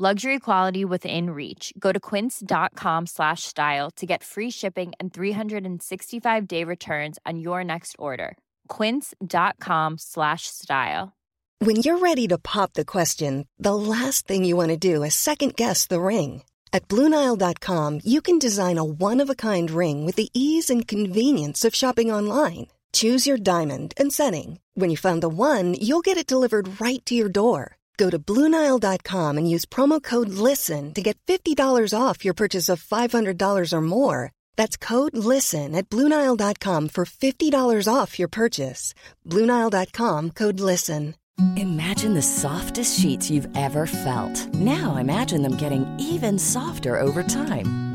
Luxury quality within reach. Go to quince.com slash style to get free shipping and 365 day returns on your next order. Quince.com slash style. When you're ready to pop the question, the last thing you want to do is second guess the ring. At Bluenile.com, you can design a one of a kind ring with the ease and convenience of shopping online. Choose your diamond and setting. When you find the one, you'll get it delivered right to your door. Go to Bluenile.com and use promo code LISTEN to get $50 off your purchase of $500 or more. That's code LISTEN at Bluenile.com for $50 off your purchase. Bluenile.com code LISTEN. Imagine the softest sheets you've ever felt. Now imagine them getting even softer over time.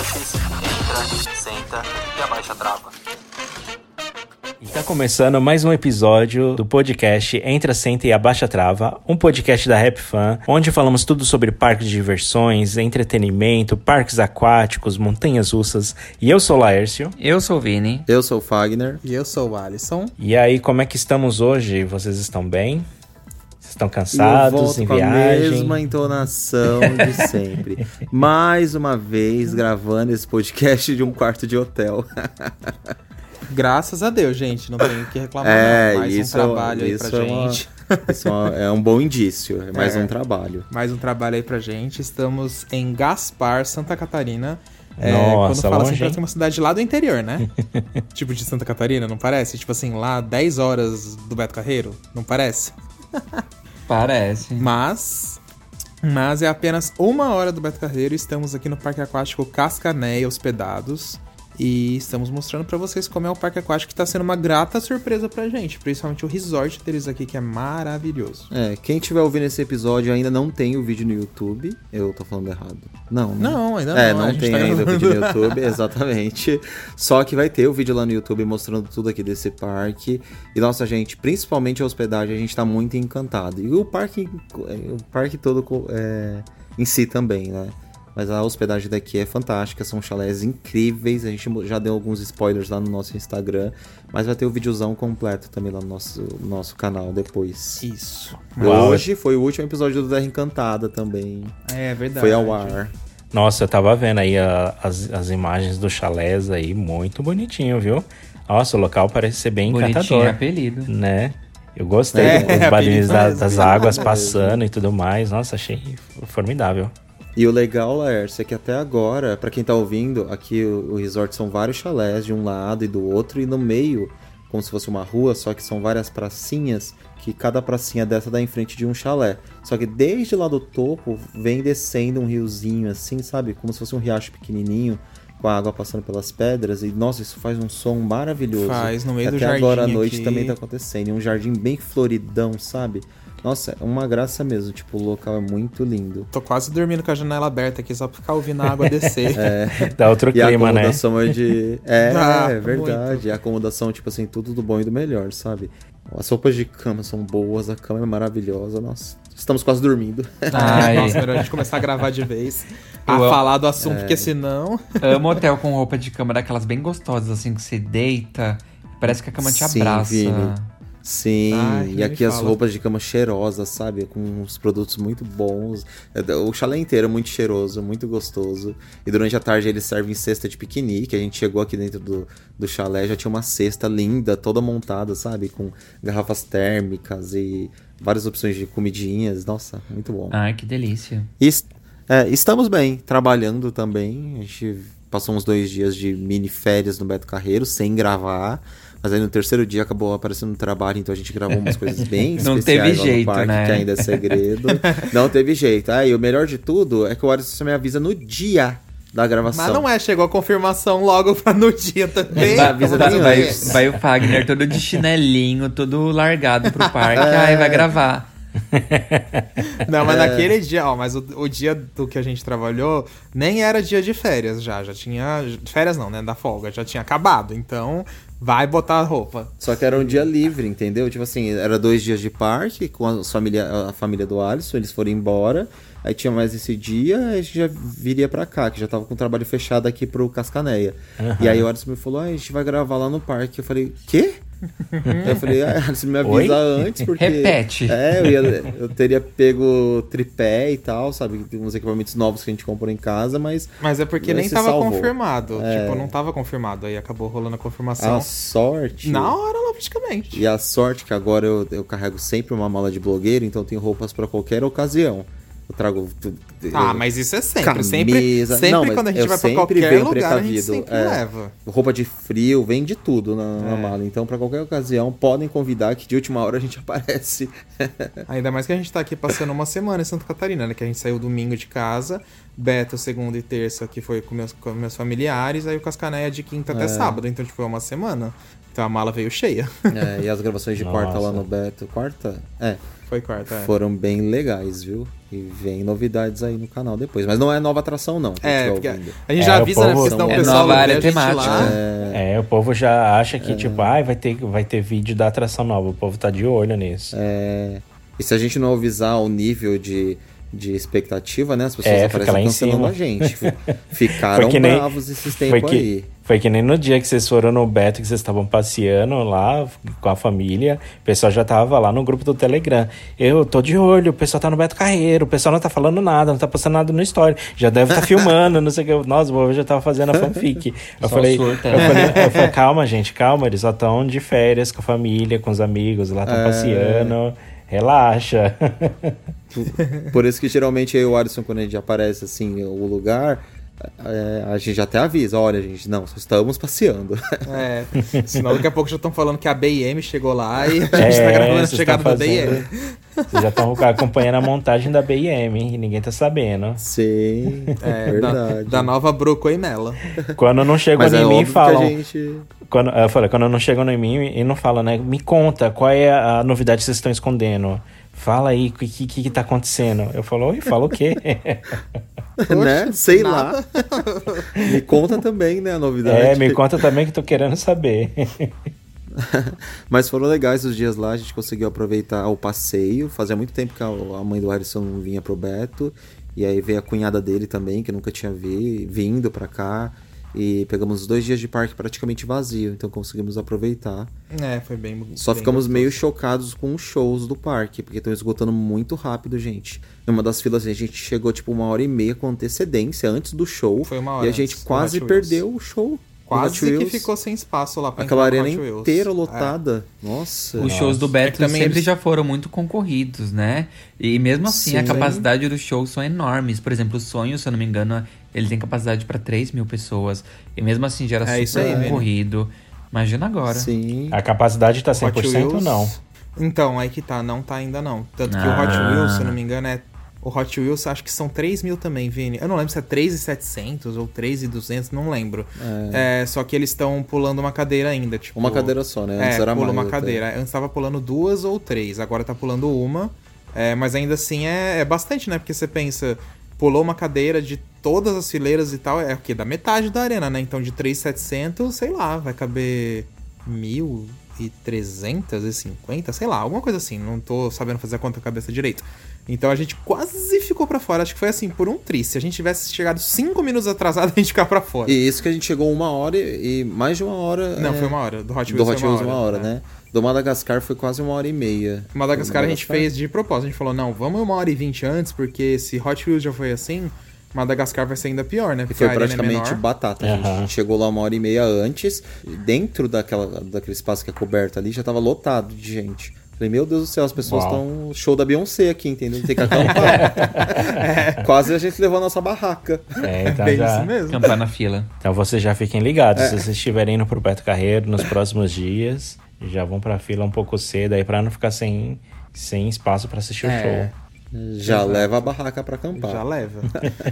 Entra, senta e abaixa a trava. Está começando mais um episódio do podcast Entra, Senta e Abaixa a Trava, um podcast da Rap Fan, onde falamos tudo sobre parques de diversões, entretenimento, parques aquáticos, montanhas russas. E eu sou o Laércio. Eu sou o Vini. Eu sou o Fagner. E eu sou o Alisson. E aí, como é que estamos hoje? Vocês estão bem? Estão cansados em com viagem? a mesma entonação de sempre. Mais uma vez gravando esse podcast de um quarto de hotel. Graças a Deus, gente. Não tenho o que reclamar. É, não. Mais isso, um trabalho aí isso pra é uma- gente. isso é uma- é um bom indício. É mais É. um trabalho. Mais um trabalho aí pra gente. Estamos em Gaspar, Santa Catarina. É, Nossa, quando fala assim, longe, parece que é uma cidade lá do interior, né? tipo de Santa Catarina, não parece? Tipo assim, lá 10 horas do Beto Carreiro, não parece? Parece. Mas. Mas é apenas uma hora do Beto Carreiro. Estamos aqui no Parque Aquático Cascanéia, hospedados. E estamos mostrando pra vocês como é o parque aquático que tá sendo uma grata surpresa pra gente. Principalmente o resort deles aqui, que é maravilhoso. É, quem estiver ouvindo esse episódio ainda não tem o vídeo no YouTube. Eu tô falando errado. Não, né? Não, ainda É, não. a não gente tem tá ainda o vídeo no YouTube, exatamente. Só que vai ter o vídeo lá no YouTube mostrando tudo aqui desse parque. E nossa, gente, principalmente a hospedagem, a gente tá muito encantado. E o parque, o parque todo é, em si também, né? Mas a hospedagem daqui é fantástica, são chalés incríveis. A gente já deu alguns spoilers lá no nosso Instagram, mas vai ter o videozão completo também lá no nosso, nosso canal depois. Isso. Uau. Hoje foi o último episódio do Terra Encantada também. É verdade. Foi ao ar. Nossa, eu tava vendo aí a- as, as imagens do chalés aí, muito bonitinho, viu? Nossa, o local parece ser bem Bonitinho encantador, apelido. né? Eu gostei É, dos barulhos da- apelido das águas passando e tudo mais. Nossa, achei formidável. E o legal, Laércio, é que até agora, pra quem tá ouvindo, aqui o, o resort são vários chalés de um lado e do outro, e no meio, como se fosse uma rua, só que são várias pracinhas, que cada pracinha dessa dá em frente de um chalé. Só que desde lá do topo vem descendo um riozinho assim, sabe? Como se fosse um riacho pequenininho, com a água passando pelas pedras, e nossa, isso faz um som maravilhoso. Faz, no meio do Até jardim agora à noite aqui. também tá acontecendo, e um jardim bem floridão, sabe? Nossa, é uma graça mesmo, tipo, o local é muito lindo. Tô quase dormindo com a janela aberta aqui, só pra ficar ouvindo a água descer. Dá outro E a clima, né? acomodação é de. É, Ah, é verdade. E a acomodação, tipo assim, tudo do bom e do melhor, sabe? As roupas de cama são boas, a cama é maravilhosa, nossa. Estamos quase dormindo. Ai, Nossa, melhor a gente começar a gravar de vez. A Eu falar do assunto, É. porque senão. amo hotel com roupa de cama daquelas bem gostosas, assim, que você deita. Parece que a cama te Sim, abraça. Vini. Sim, Ai, e nem aqui as fala. roupas de cama cheirosas, sabe? Com uns produtos muito bons. É, O chalé inteiro é muito cheiroso, muito gostoso. E durante a tarde eles servem cesta de piquenique. A gente chegou aqui dentro do, do chalé, já tinha uma cesta linda, toda montada, sabe? Com garrafas térmicas e várias opções de comidinhas. Nossa, muito bom. Ai, que delícia. E, É, estamos bem, trabalhando também. A gente passou uns dois dias de mini férias no Beto Carreiro, sem gravar. Mas aí no terceiro dia acabou aparecendo um trabalho, então a gente gravou umas coisas bem Não especiais teve lá no jeito, parque, né? que ainda é segredo. Não teve jeito. Ah, e o melhor de tudo é que o Alisson me avisa no dia da gravação. Mas não é, chegou a confirmação logo pra no dia também. Vai, avisa nem vai, vai o Fagner todo de chinelinho, todo largado pro parque, aí vai gravar. Não, É. mas naquele dia, ó, mas o, o dia do que a gente trabalhou nem era dia de férias já, já tinha. Férias não, né? Da folga, já tinha acabado. Então, vai botar a roupa. Só que era um dia livre, entendeu? Tipo assim, era dois dias de parque com a família, a família do Alisson, eles foram embora. Aí tinha mais esse dia, a gente já viria pra cá, que já tava com o trabalho fechado aqui pro Cascaneia. E aí o Alisson me falou, ah, a gente vai gravar lá no parque. Eu falei, quê? Eu falei, ah, Alisson, me avisa Oi? antes, porque... Repete. É, eu, ia- eu teria pego tripé e tal, sabe? Tem uns equipamentos novos que a gente comprou em casa, mas... Mas é porque nem tava salvou. confirmado. É. Tipo, não tava confirmado. Aí acabou rolando a confirmação. A sorte... Na hora lá, praticamente. E a sorte que agora eu, eu carrego sempre uma mala de blogueiro, então tenho roupas pra qualquer ocasião. Eu trago. Ah, eu- mas isso é sempre. Camisa. Sempre, sempre Não, quando a gente eu vai pra qualquer lugar, a gente precavido, sempre é. leva. Roupa de frio, vem de tudo na, na É. mala. Então, pra qualquer ocasião, podem convidar que de última hora a gente aparece. Ainda mais que a gente tá aqui passando uma semana em Santa Catarina, né? Que a gente saiu domingo de casa, Beto segunda e terça, que foi com meus, com meus familiares, aí o Cascaneia de quinta É. até sábado. Então, tipo, foi uma semana. Então a mala veio cheia. É, e as gravações de quarta lá no Beto. Quarta? É. Foi quarta, é. Foram bem legais, viu? E vem novidades aí no canal depois. Mas não é nova atração, não. É, porque ouvindo. a gente É, já o avisa, né? povo- Porque senão É o pessoal nova área temática. lá. É, o povo já acha que, tipo, ai, vai ter, vai ter vídeo da atração nova. O povo tá de olho nisso. É, E se a gente não avisar o nível de, de expectativa, né? As pessoas É, fica aparecem lá em cancelando cima. a gente. Ficaram Foi que nem- bravos esses Foi tempos que, aí. foi que nem no dia que vocês foram no Beto, que vocês estavam passeando lá com a família. O pessoal já tava lá no grupo do Telegram. Eu tô de olho, o pessoal tá no Beto Carreiro, o pessoal não tá falando nada, não tá postando nada no story. Já deve estar filmando, não sei o que. Nossa, o povo já tava fazendo a fanfic. Eu Só falei, surta. eu falei, eu falei, calma, gente, calma, eles só estão de férias com a família, com os amigos, lá estão É. passeando. Relaxa. Por isso que geralmente e o Alisson, quando a gente aparece assim, o lugar, é, a gente até avisa, olha, gente, não, só estamos passeando. É, senão daqui a pouco já estão falando que a BM chegou lá e a gente É, tá gravando a vocês chegada tão da BM. Vocês já estão acompanhando a montagem da BM e ninguém tá sabendo. Sim, É, verdade. da, da nova Broco e Mela. Quando não chegam Mas é em mim e óbvio falam. gente... Quando, eu falei, quando não chegam em mim e não falam, né? Me conta, qual é a novidade que vocês estão escondendo? Fala aí, o que, que, que tá acontecendo? Eu falo, oi, fala o quê? né? Sei lá. Me conta também, né, a novidade. é, me conta também que tô querendo saber. Mas foram legais os dias lá, a gente conseguiu aproveitar o passeio. Fazia muito tempo que a mãe do Harrison não vinha pro Beto. E aí veio a cunhada dele também, que eu nunca tinha vi, vindo pra cá. E pegamos os dois dias de parque praticamente vazio, então conseguimos aproveitar. É, foi bem Só bem ficamos gostoso. meio chocados com os shows do parque, porque estão esgotando muito rápido, gente. Em uma das filas, a gente chegou tipo uma hora e meia com antecedência antes do show. Foi uma hora E a gente antes quase perdeu o show. Quase que Wheels. ficou sem espaço lá pra Aquela arena inteira É. lotada. Nossa. Os shows do Beto É também sempre eles- já foram muito concorridos, né? E mesmo assim, a Sim. capacidade dos shows são enormes. Por exemplo, o Sonho, se eu não me engano, ele tem capacidade para 3 mil pessoas. E mesmo assim já era É isso super concorrido. Imagina agora. Sim. A capacidade tá Hot 100% ou não? Então, aí que tá, não tá ainda não. Tanto que o Ah. Hot Wheels, se eu não me engano, é. O Hot Wheels acho que são 3 mil também, Vini. Eu não lembro se é 3,700 ou 3,200, não lembro. É, só que eles estão pulando uma cadeira ainda, tipo... Uma cadeira só, né? Antes é, era pula uma até. cadeira. Antes tava pulando duas ou três, agora tá pulando uma. É, mas ainda assim é, é bastante, né? Porque você pensa, pulou uma cadeira de todas as fileiras e tal, é o quê? Da metade da arena, né? Então de 3,700, sei lá, vai caber 1.350, sei lá, alguma coisa assim. Não tô sabendo fazer a conta cabeça direito. Então a gente quase ficou pra fora. Acho que foi assim, por um tri. Se a gente tivesse chegado cinco minutos atrasado, a gente ficava pra fora. E isso que a gente chegou uma hora e, e mais de uma hora. Não, é, foi uma hora. Do Hot Do Wheels Hot Wheels uma hora, né? Do Madagascar foi quase uma hora e meia. Madagascar a gente Madagascar? fez de propósito. A gente falou, não, vamos uma hora e vinte antes, porque se Hot Wheels já foi assim, Madagascar vai ser ainda pior, né? E Porque foi é praticamente menor. batata. gente. Aham. A gente chegou lá uma hora e meia antes. e Dentro daquela, daquele espaço que é coberto ali já tava lotado de gente. Falei, meu Deus do céu, as pessoas estão show da Beyoncé aqui, entendeu? Tem que acampar. Quase a gente levou a nossa barraca. É, então, Bem já- isso mesmo. Acampar na fila. então vocês já fiquem ligados. É. Se vocês estiverem indo pro Beto Carreiro nos próximos dias, já vão pra fila um pouco cedo aí pra não ficar sem, sem espaço pra assistir o É. show. Já Exato. leva a barraca pra acampar. Já leva.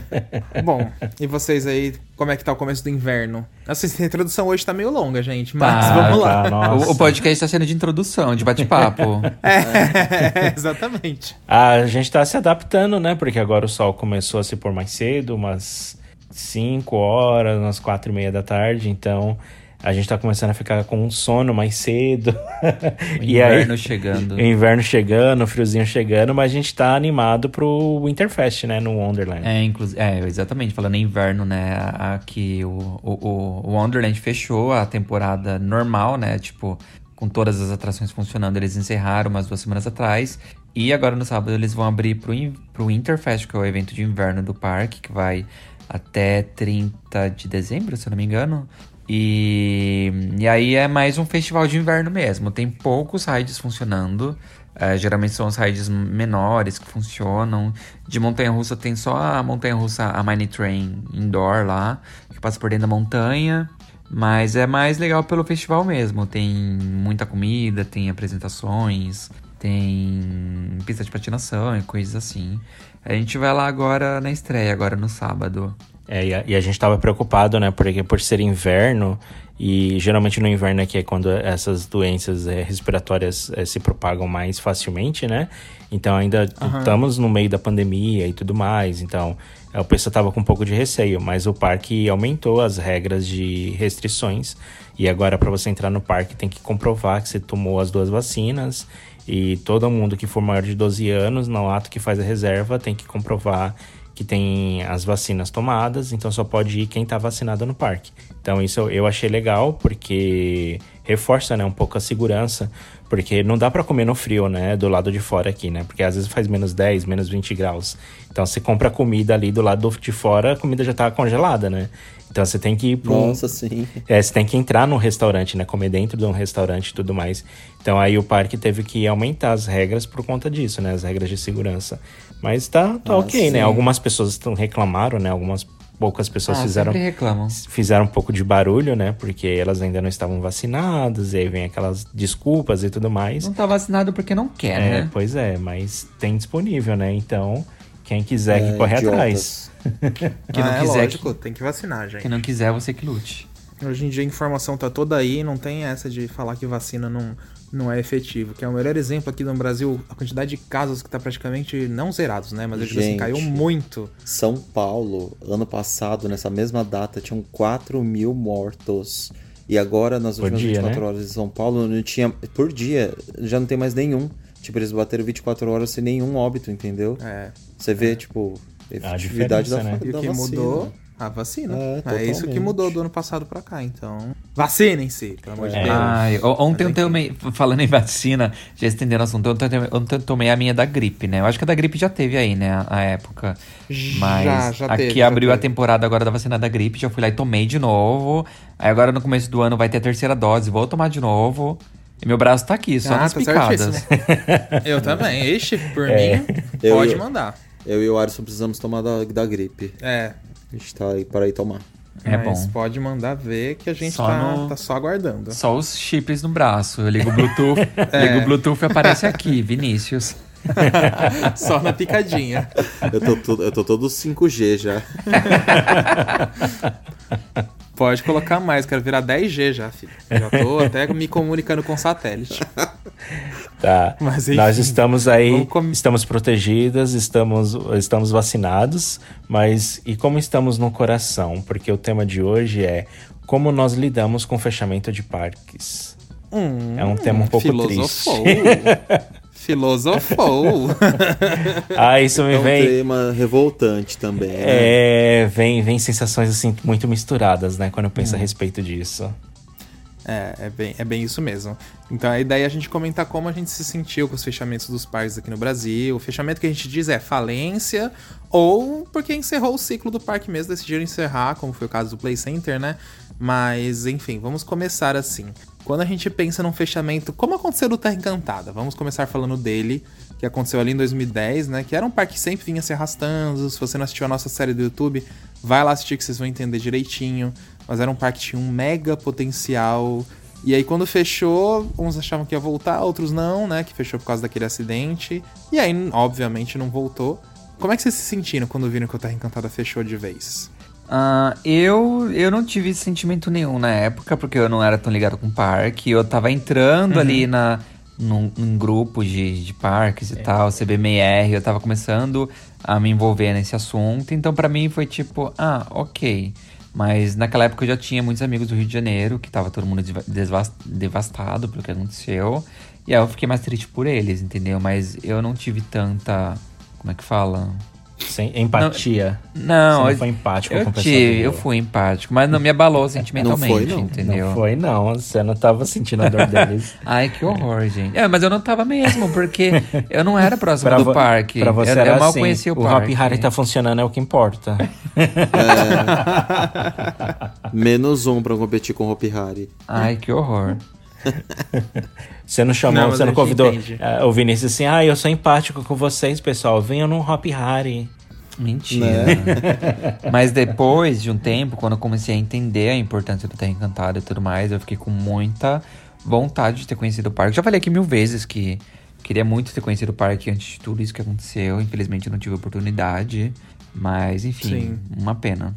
Bom, e vocês aí, como é que tá o começo do inverno? Nossa, essa introdução hoje tá meio longa, gente, mas Tá, vamos lá. tá, nossa. O, o podcast tá sendo de introdução, de bate-papo. É, exatamente. A gente tá se adaptando, né? Porque agora o sol começou a se pôr mais cedo, umas 5 horas, umas 4 e meia da tarde. Então a gente tá começando a ficar com um sono mais cedo. O e aí, inverno chegando. o inverno chegando, o friozinho chegando, mas a gente tá animado pro Winterfest, né? No Wonderland. É, inclusive, é, exatamente, falando em inverno, né? Aqui o, o, o Wonderland fechou a temporada normal, né? Tipo, com todas as atrações funcionando, eles encerraram umas duas semanas atrás. E agora no sábado eles vão abrir pro, pro Winterfest, que é o evento de inverno do parque, que vai até 30 de dezembro, se eu não me engano. E, e aí é mais um festival de inverno mesmo. Tem poucos rides funcionando. É, geralmente são os rides menores que funcionam. De montanha-russa tem só a montanha-russa, a Mine Train Indoor lá, que passa por dentro da montanha. Mas é mais legal pelo festival mesmo. Tem muita comida, tem apresentações, tem pista de patinação e coisas assim. A gente vai lá agora na estreia, agora no sábado. É, e a, e a gente tava preocupado, né? Porque por ser inverno, e geralmente no inverno aqui é quando essas doenças eh, respiratórias eh, se propagam mais facilmente, né? Então ainda estamos no meio da pandemia e tudo mais. Então eh, o pessoal tava com um pouco de receio, mas o parque aumentou as regras de restrições. E agora, para você entrar no parque, tem que comprovar que você tomou as duas vacinas. E todo mundo que for maior de 12 anos, no ato que faz a reserva, tem que comprovar que tem as vacinas tomadas, então só pode ir quem tá vacinado no parque. Então isso eu- achei legal, porque reforça, né, um pouco a segurança, porque não dá pra comer no frio, né, do lado de fora aqui, né, porque às vezes faz menos 10, menos 20 graus. Então você compra comida ali do lado de fora, a comida já tá congelada, né. Então você tem que ir um, Nossa, sim. é, você tem que entrar num restaurante, né? Comer dentro de um restaurante e tudo mais. Então aí o parque teve que aumentar as regras por conta disso, né? As regras de segurança. Mas tá, tá Ah, ok, né? sim. Algumas pessoas tão- reclamaram, né? Algumas poucas pessoas Ah, fizeram, fizeram um pouco de barulho, né? Porque elas ainda não estavam vacinadas, e aí vem aquelas desculpas e tudo mais. Não tá vacinado porque não quer, É, né? pois é, mas tem disponível, né? Então, quem quiser É, que corre idiotas. atrás. Que não Ah, é quiser lógico, tem que vacinar, gente. Quem não quiser, você que lute. Hoje em dia a informação tá toda aí, não tem essa de falar que vacina não, não é efetivo. Que é o melhor exemplo aqui no Brasil, a quantidade de casos que tá praticamente não zerados, né? Mas eu digo assim, Gente. caiu muito. São Paulo, ano passado, nessa mesma data, tinham 4 mil mortos. E agora, nas Por últimas dia, 24 né? horas em São Paulo, não tinha. Por dia, já não tem mais nenhum. Tipo, eles bateram 24 horas sem nenhum óbito, entendeu? É. Você vê, tipo, a efetividade da, diferença, né? E o da que vacina. mudou? A vacina. É, É, isso que mudou do ano passado pra cá, então. Vacinem-se, pelo amor de É. Deus. Ai, ontem eu enfim. tomei, falando em vacina, já estendendo o assunto, ontem eu tomei- ontem eu tomei a minha da gripe, né? Eu acho que a da gripe já teve aí, né? A, a época. Mas Já, já aqui teve, já abriu a teve. temporada agora da vacina da gripe, já fui lá e tomei de novo. Aí agora no começo do ano vai ter a terceira dose, vou tomar de novo. E meu braço tá aqui, só Ah, nas tá picadas. Eu também. Ixi, por É. mim, Eu- pode eu- mandar. Eu e o Alisson precisamos tomar da, da gripe. É. A gente tá aí para ir tomar. É mas bom. pode mandar ver que a gente Só tá, no- tá só aguardando. Só os chips no braço. Eu ligo o Bluetooth, É. ligo o Bluetooth e aparece aqui, Vinícius. Só na picadinha. Eu tô, eu tô todo 5G já. Pode colocar mais, quero virar 10G já, filho. Já tô até me comunicando com satélite. Tá. Mas, enfim, Nós estamos aí, com- estamos protegidas, estamos, estamos vacinados, mas e como estamos no coração? Porque o tema de hoje é como nós lidamos com o fechamento de parques. Hum, É um tema um pouco filosofou. triste. Filosofou. Ah, isso me É um vem. tema revoltante também. né? É, vem, vem sensações assim muito misturadas, né? Quando eu penso Hum. a respeito disso. É, é bem, é bem isso mesmo. Então a ideia é a gente comentar como a gente se sentiu com os fechamentos dos parques aqui no Brasil. O fechamento que a gente diz é falência ou porque encerrou o ciclo do parque mesmo, decidiram encerrar, como foi o caso do Play Center, né? Mas, enfim, vamos começar assim. Quando a gente pensa num fechamento, como aconteceu do Terra Encantada? Vamos começar falando dele, que aconteceu ali em 2010, né? Que era um parque que sempre vinha se arrastando. Se você não assistiu a nossa série do YouTube, vai lá assistir que vocês vão entender direitinho. Mas era um parque que tinha um mega potencial. E aí quando fechou, uns achavam que ia voltar, outros não, né? Que fechou por causa daquele acidente. E aí, obviamente, não voltou. Como é que vocês se sentiram quando viram que o Terra Encantada fechou de vez? Uh, eu, eu não tive sentimento nenhum na época, porque eu não era tão ligado com o parque. Eu tava entrando uhum. ali na, num, num, grupo de, de parques e é. tal, CBMR, eu tava começando a me envolver nesse assunto. Então, para mim, foi tipo, ah, ok. Mas naquela época eu já tinha muitos amigos do Rio de Janeiro, que tava todo mundo devastado pelo que aconteceu. E aí eu fiquei mais triste por eles, entendeu? Mas eu não tive tanta. Como é que fala? Sem empatia. Não, Você não foi empático eu com a tive, Eu fui empático, mas não me abalou sentimentalmente, não foi, não. entendeu? Não foi, não. Você não tava sentindo a dor deles. Ai, que horror, gente. É, mas eu não tava mesmo, porque eu não era próximo pra do parque. Pra você eu, era eu mal assim, conhecia o, o parque. Hop Harry tá funcionando, é o que importa. É... Menos um pra competir com o Hop Harry. Ai, que horror. Você não chamou, Não, você não convidou uh, o Vinícius assim, ah, eu sou empático com vocês, pessoal. Venham no Hop Harry. Mentira. Né? Mas depois de um tempo, quando eu comecei a entender a importância do Terra Encantada e tudo mais, eu fiquei com muita vontade de ter conhecido o parque. Já falei aqui mil vezes que queria muito ter conhecido o parque antes de tudo isso que aconteceu. Infelizmente eu não tive oportunidade. Mas, enfim, Sim. uma pena.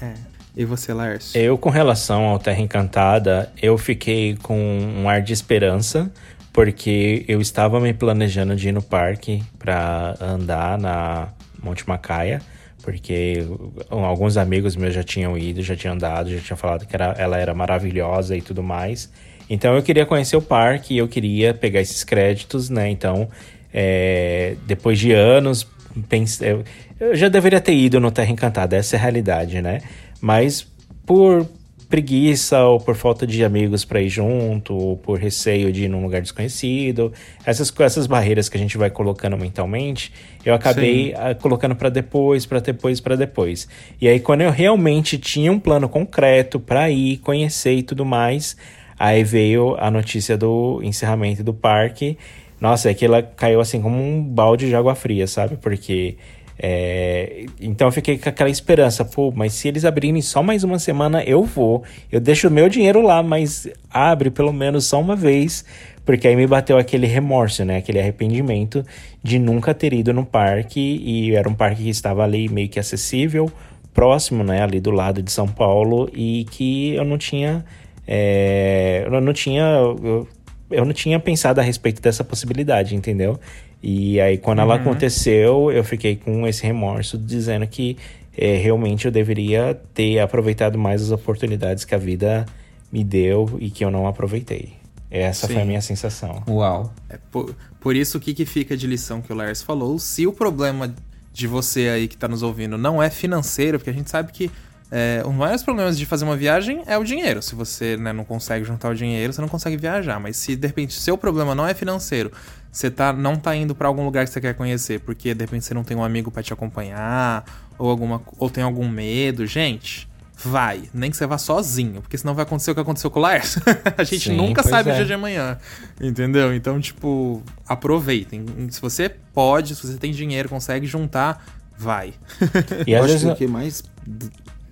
É. E você, Lars? Eu, com relação ao Terra Encantada, eu fiquei com um ar de esperança, porque eu estava me planejando de ir no parque para andar na Monte Macaia, porque alguns amigos meus já tinham ido, já tinham andado, já tinham falado que era, ela era maravilhosa e tudo mais. Então eu queria conhecer o parque e eu queria pegar esses créditos, né? Então, é, depois de anos, pensei, eu, eu já deveria ter ido no Terra Encantada, essa é a realidade, né? Mas por preguiça ou por falta de amigos para ir junto, ou por receio de ir num lugar desconhecido, essas essas barreiras que a gente vai colocando mentalmente, eu acabei ah, colocando para depois, para depois, para depois. E aí quando eu realmente tinha um plano concreto para ir, conhecer e tudo mais, aí veio a notícia do encerramento do parque. Nossa, é que ela caiu assim como um balde de água fria, sabe? Porque é, então eu fiquei com aquela esperança, pô, mas se eles abrirem só mais uma semana, eu vou. Eu deixo o meu dinheiro lá, mas abre pelo menos só uma vez, porque aí me bateu aquele remorso, né? Aquele arrependimento de nunca ter ido no parque e era um parque que estava ali meio que acessível, próximo, né? Ali do lado de São Paulo e que eu não tinha, é, eu não tinha, eu, eu não tinha pensado a respeito dessa possibilidade, entendeu? E aí, quando ela aconteceu, eu fiquei com esse remorso, dizendo que é, realmente eu deveria ter aproveitado mais as oportunidades que a vida me deu e que eu não aproveitei. Essa foi a Sim. minha sensação. Uau. É por, por isso, o que, que fica de lição que o Lars falou? Se o problema de você aí que tá nos ouvindo não é financeiro, porque a gente sabe que é, um dos maiores problemas de fazer uma viagem é o dinheiro. Se você né, não consegue juntar o dinheiro, você não consegue viajar. Mas se de repente seu problema não é financeiro, você tá, não tá indo pra algum lugar que você quer conhecer, porque de repente você não tem um amigo pra te acompanhar, ou, alguma, ou tem algum medo, gente. Vai, nem que você vá sozinho, porque senão vai acontecer o que aconteceu com o Lars. a gente Sim, nunca sabe é. o dia de amanhã, entendeu? Então, tipo, aproveitem. Se você pode, se você tem dinheiro, consegue juntar, vai. E eu às acho vezes. que mais.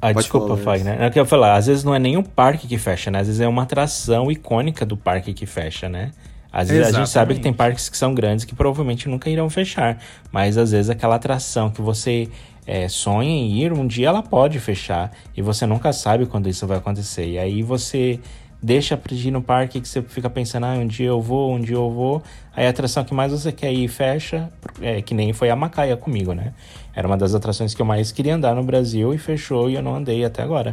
Ah, Pode desculpa, Fagner. Lars. É o que eu ia falar. Às vezes não é nem o parque que fecha, né? Às vezes é uma atração icônica do parque que fecha, né? Às vezes a gente sabe que tem Exatamente. parques que são grandes que provavelmente nunca irão fechar. Mas às vezes aquela atração que você é, sonha em ir, um dia ela pode fechar. E você nunca sabe quando isso vai acontecer. E aí você deixa pra ir no parque que você fica pensando, ah, um dia eu vou, um dia eu vou. Aí a atração que mais você quer ir fecha, é, que nem foi a Macaia comigo, né? Era uma das atrações que eu mais queria andar no Brasil e fechou e eu não andei até agora.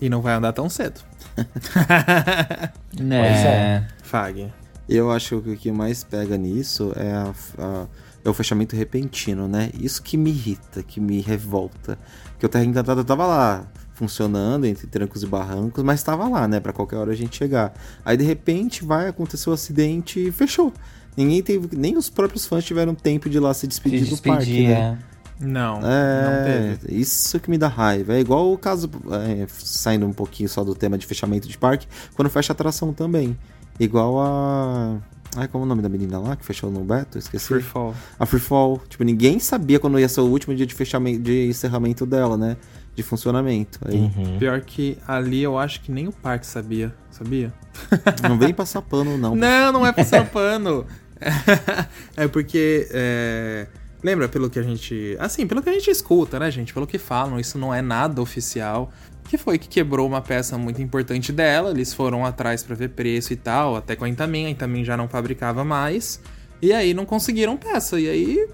E não vai andar tão cedo. Né? Pois é. Fag. Eu acho que o que mais pega nisso é, a- a- é o fechamento repentino, né? Isso que me irrita, que me revolta. Porque o Terra Encantada tava lá, funcionando entre trancos e barrancos, mas tava lá, né? Pra qualquer hora a gente chegar. Aí de repente vai acontecer o acidente e fechou. Ninguém teve, nem os próprios fãs tiveram tempo de ir lá se despedir, Se do parque, despedir, né? é. Não, não É, teve. isso que me dá raiva. É igual o caso, é, saindo um pouquinho só do tema de fechamento de parque, quando fecha atração também. Igual a. Ai, como é o nome da menina lá que fechou no Beto? Esqueci. Free Fall. A Free Fall. Tipo, ninguém sabia quando ia ser o último dia de fechamento, de encerramento dela, né? De funcionamento. Aí Uhum. Pior que ali eu acho que nem o parque sabia, sabia? não vem passar pano, não. Não, não é passando pano. É porque. é, Lembra pelo que a gente. Assim, pelo que a gente escuta, né, gente? Pelo que falam, isso não é nada oficial. Que foi que quebrou uma peça muito importante dela. Eles foram atrás pra ver preço e tal, até com a Intamin. A Intamin já não fabricava mais. E aí não conseguiram peça. E aí.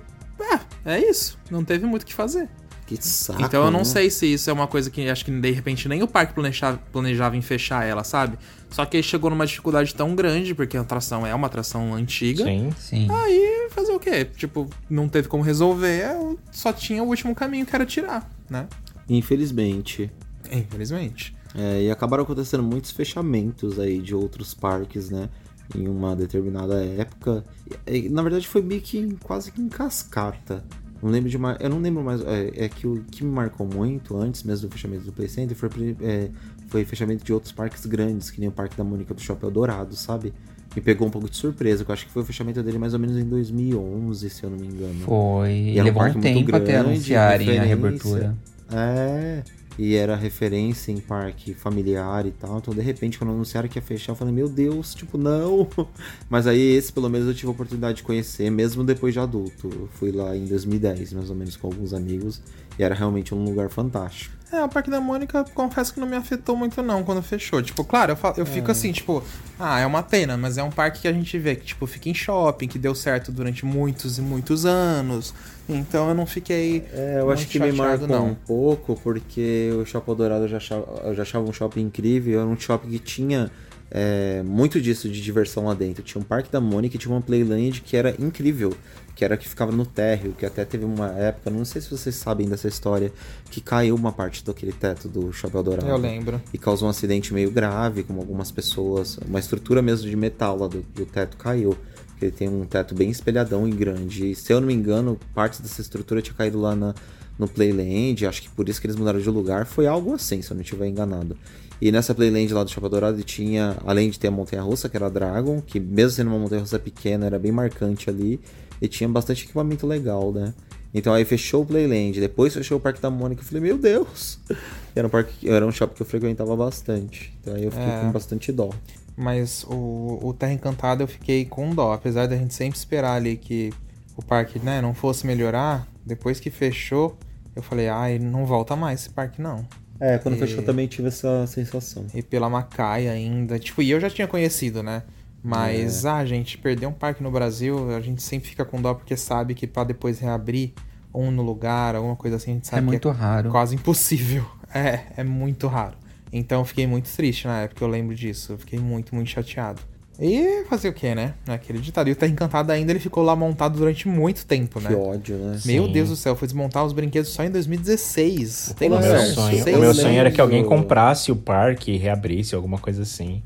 É, é isso. Não teve muito o que fazer. Que saco. Então eu não né? sei se isso é uma coisa que acho que de repente nem o parque planejava, planejava em fechar ela, sabe? Só que aí chegou numa dificuldade tão grande, porque a atração é uma atração antiga. Sim. Sim. Aí fazer o quê? Tipo, não teve como resolver, só tinha o último caminho que era tirar, né? Infelizmente. Infelizmente. É, e acabaram acontecendo muitos fechamentos aí de outros parques, né? Em uma determinada época. E, na verdade foi meio que quase que em cascata. Não lembro de mais. Eu não lembro mais. É, é que o que me marcou muito antes mesmo do fechamento do Play Center foi, é, foi fechamento de outros parques grandes, que nem o Parque da Mônica do Shopping Eldorado, sabe? Me pegou um pouco de surpresa, que eu acho que foi o fechamento dele mais ou menos em 2011, se eu não me engano. Foi. E era um Levou um parque muito tempo até grande, anunciarem a reabertura. É, e era referência em parque familiar e tal. Então, de repente, quando anunciaram que ia fechar, eu falei, meu Deus, tipo, não. Mas aí, esse pelo menos eu tive a oportunidade de conhecer, mesmo depois de adulto. Eu fui lá em 2010, mais ou menos, com alguns amigos. E era realmente um lugar fantástico. É, o Parque da Mônica, confesso que não me afetou muito não quando fechou. Tipo, claro, eu, fa- eu fico assim, tipo, ah, é uma pena, mas é um parque que a gente vê que, tipo, fica em shopping, que deu certo durante muitos e muitos anos. Então eu não fiquei. É, eu acho que me marcou um pouco, porque o Shopping Dourado eu já achava, eu já achava um shopping incrível. Era um shopping que tinha é, muito disso de diversão lá dentro. Tinha um Parque da Mônica e tinha uma Playland que era incrível. Que era que ficava no térreo, que até teve uma época, não sei se vocês sabem dessa história, que caiu uma parte daquele teto do Shopping Dourado. Eu lembro. E causou um acidente meio grave, com algumas pessoas. Uma estrutura mesmo de metal lá do, do teto caiu. Ele tem um teto bem espelhadão e grande. E se eu não me engano, partes dessa estrutura tinha caído lá na, no Playland. Acho que por isso que eles mudaram de lugar. Foi algo assim, se eu não estiver enganado. E nessa Playland lá do Shopping Dourado tinha, além de ter a montanha russa, que era a Dragon, que mesmo sendo uma montanha russa pequena, era bem marcante ali. E tinha bastante equipamento legal, né? Então aí fechou o Playland, depois fechou o Parque da Mônica. Eu falei, meu Deus! Era um, parque, era um shopping que eu frequentava bastante. Então aí eu fiquei É. com bastante dó. Mas o, o Terra Encantada eu fiquei com dó. Apesar da gente sempre esperar ali que o parque né, não fosse melhorar, depois que fechou, eu falei, ai, não volta mais esse parque não. É, quando E- fechou também tive essa sensação. E pela Macai ainda. Tipo, e eu já tinha conhecido, né? Mas, ah, gente, perder um parque no Brasil, a gente sempre fica com dó porque sabe que pra depois reabrir um no lugar, alguma coisa assim, a gente É sabe muito que raro. é quase impossível. É, é muito raro. Então eu fiquei muito triste na época, eu lembro disso. Eu fiquei muito, muito chateado. E fazer o que, né? Aquele ditado. E o Terra Encantada ainda, ele ficou lá montado durante muito tempo, Que né? ódio, né? Meu Sim. Deus do céu, foi desmontar os brinquedos só em 2016. Tem noção? meu sonho, o meu sonho era que alguém comprasse o parque e reabrisse, alguma coisa assim.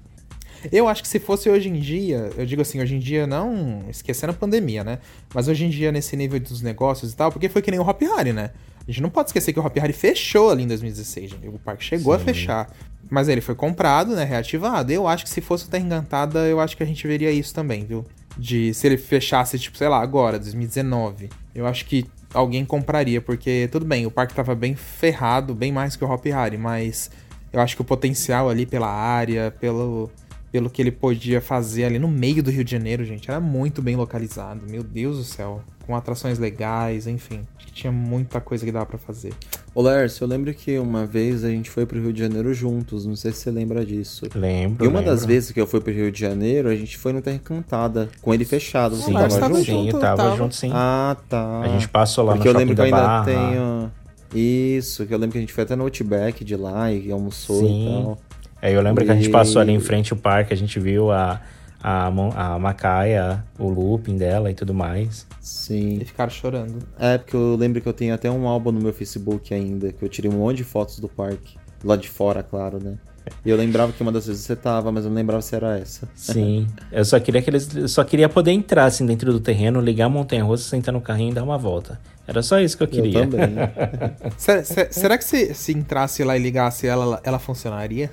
Eu acho que se fosse hoje em dia, eu digo assim, hoje em dia não esquecendo a pandemia, né? Mas hoje em dia, nesse nível dos negócios e tal, porque foi que nem o Hop Hari, né? A gente não pode esquecer que o Hop Hari fechou ali em 2016, gente. O parque chegou a fechar. Mas ele foi comprado, né? Reativado. Eu acho que se fosse o Terra Encantada, eu acho que a gente veria isso também, viu? De se ele fechasse, tipo, sei lá, agora, 2019. Eu acho que alguém compraria, porque tudo bem, o parque tava bem ferrado, bem mais que o Hop Hari, mas eu acho que o potencial ali pela área, pelo, pelo que ele podia fazer ali no meio do Rio de Janeiro, gente, era muito bem localizado. Meu Deus do céu. Com atrações legais, enfim. Tinha muita coisa que dava pra fazer. Ô Lércio, eu lembro que uma vez a gente foi pro Rio de Janeiro juntos, não sei se você lembra disso. Lembro. E uma das lembro. vezes que eu fui pro Rio de Janeiro, a gente foi no Terra Encantada, com ele fechado. Você Sim, Lars tava tava junto? juntinho, junto, tava, tava. junto sim. Ah, tá. a gente passou lá Porque no eu lembro que eu da ainda Barra. tenho. Isso, que eu lembro que a gente foi até no Outback de lá e almoçou Sim. e tal. É, eu lembro que a gente E- passou ali em frente ao parque, a gente viu a, a, a Macaia, o looping dela e tudo mais. Sim. E ficaram chorando. É, porque eu lembro que eu tenho até um álbum no meu Facebook ainda, que eu tirei um monte de fotos do parque. Lá de fora, claro, né? E eu lembrava que uma das vezes você tava, mas eu não lembrava se era essa. Sim. eu só queria que eles. eu só queria poder entrar assim dentro do terreno, ligar a montanha russa, sentar no carrinho e dar uma volta. Era só isso que eu Eu queria. também. Será, se- será que se, se entrasse lá e ligasse ela, ela funcionaria?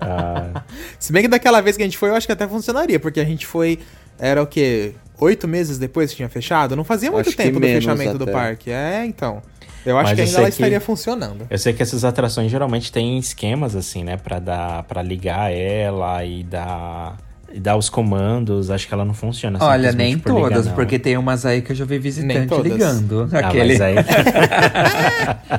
Ah, Se bem que daquela vez que a gente foi, eu acho que até funcionaria, porque a gente foi. Era o quê? Oito meses depois que tinha fechado? Não fazia muito Acho tempo do fechamento do até. parque. É, então. Eu acho Mas que eu ainda ela que- estaria funcionando. eu sei que essas atrações geralmente têm esquemas assim, né, Pra dar para ligar ela e dar dar os comandos. Acho que ela não funciona Olha, simplesmente nem por ligar, todas, não. porque tem umas aí que eu já vi visitante todas. ligando. Ah, Aquele... mas aí,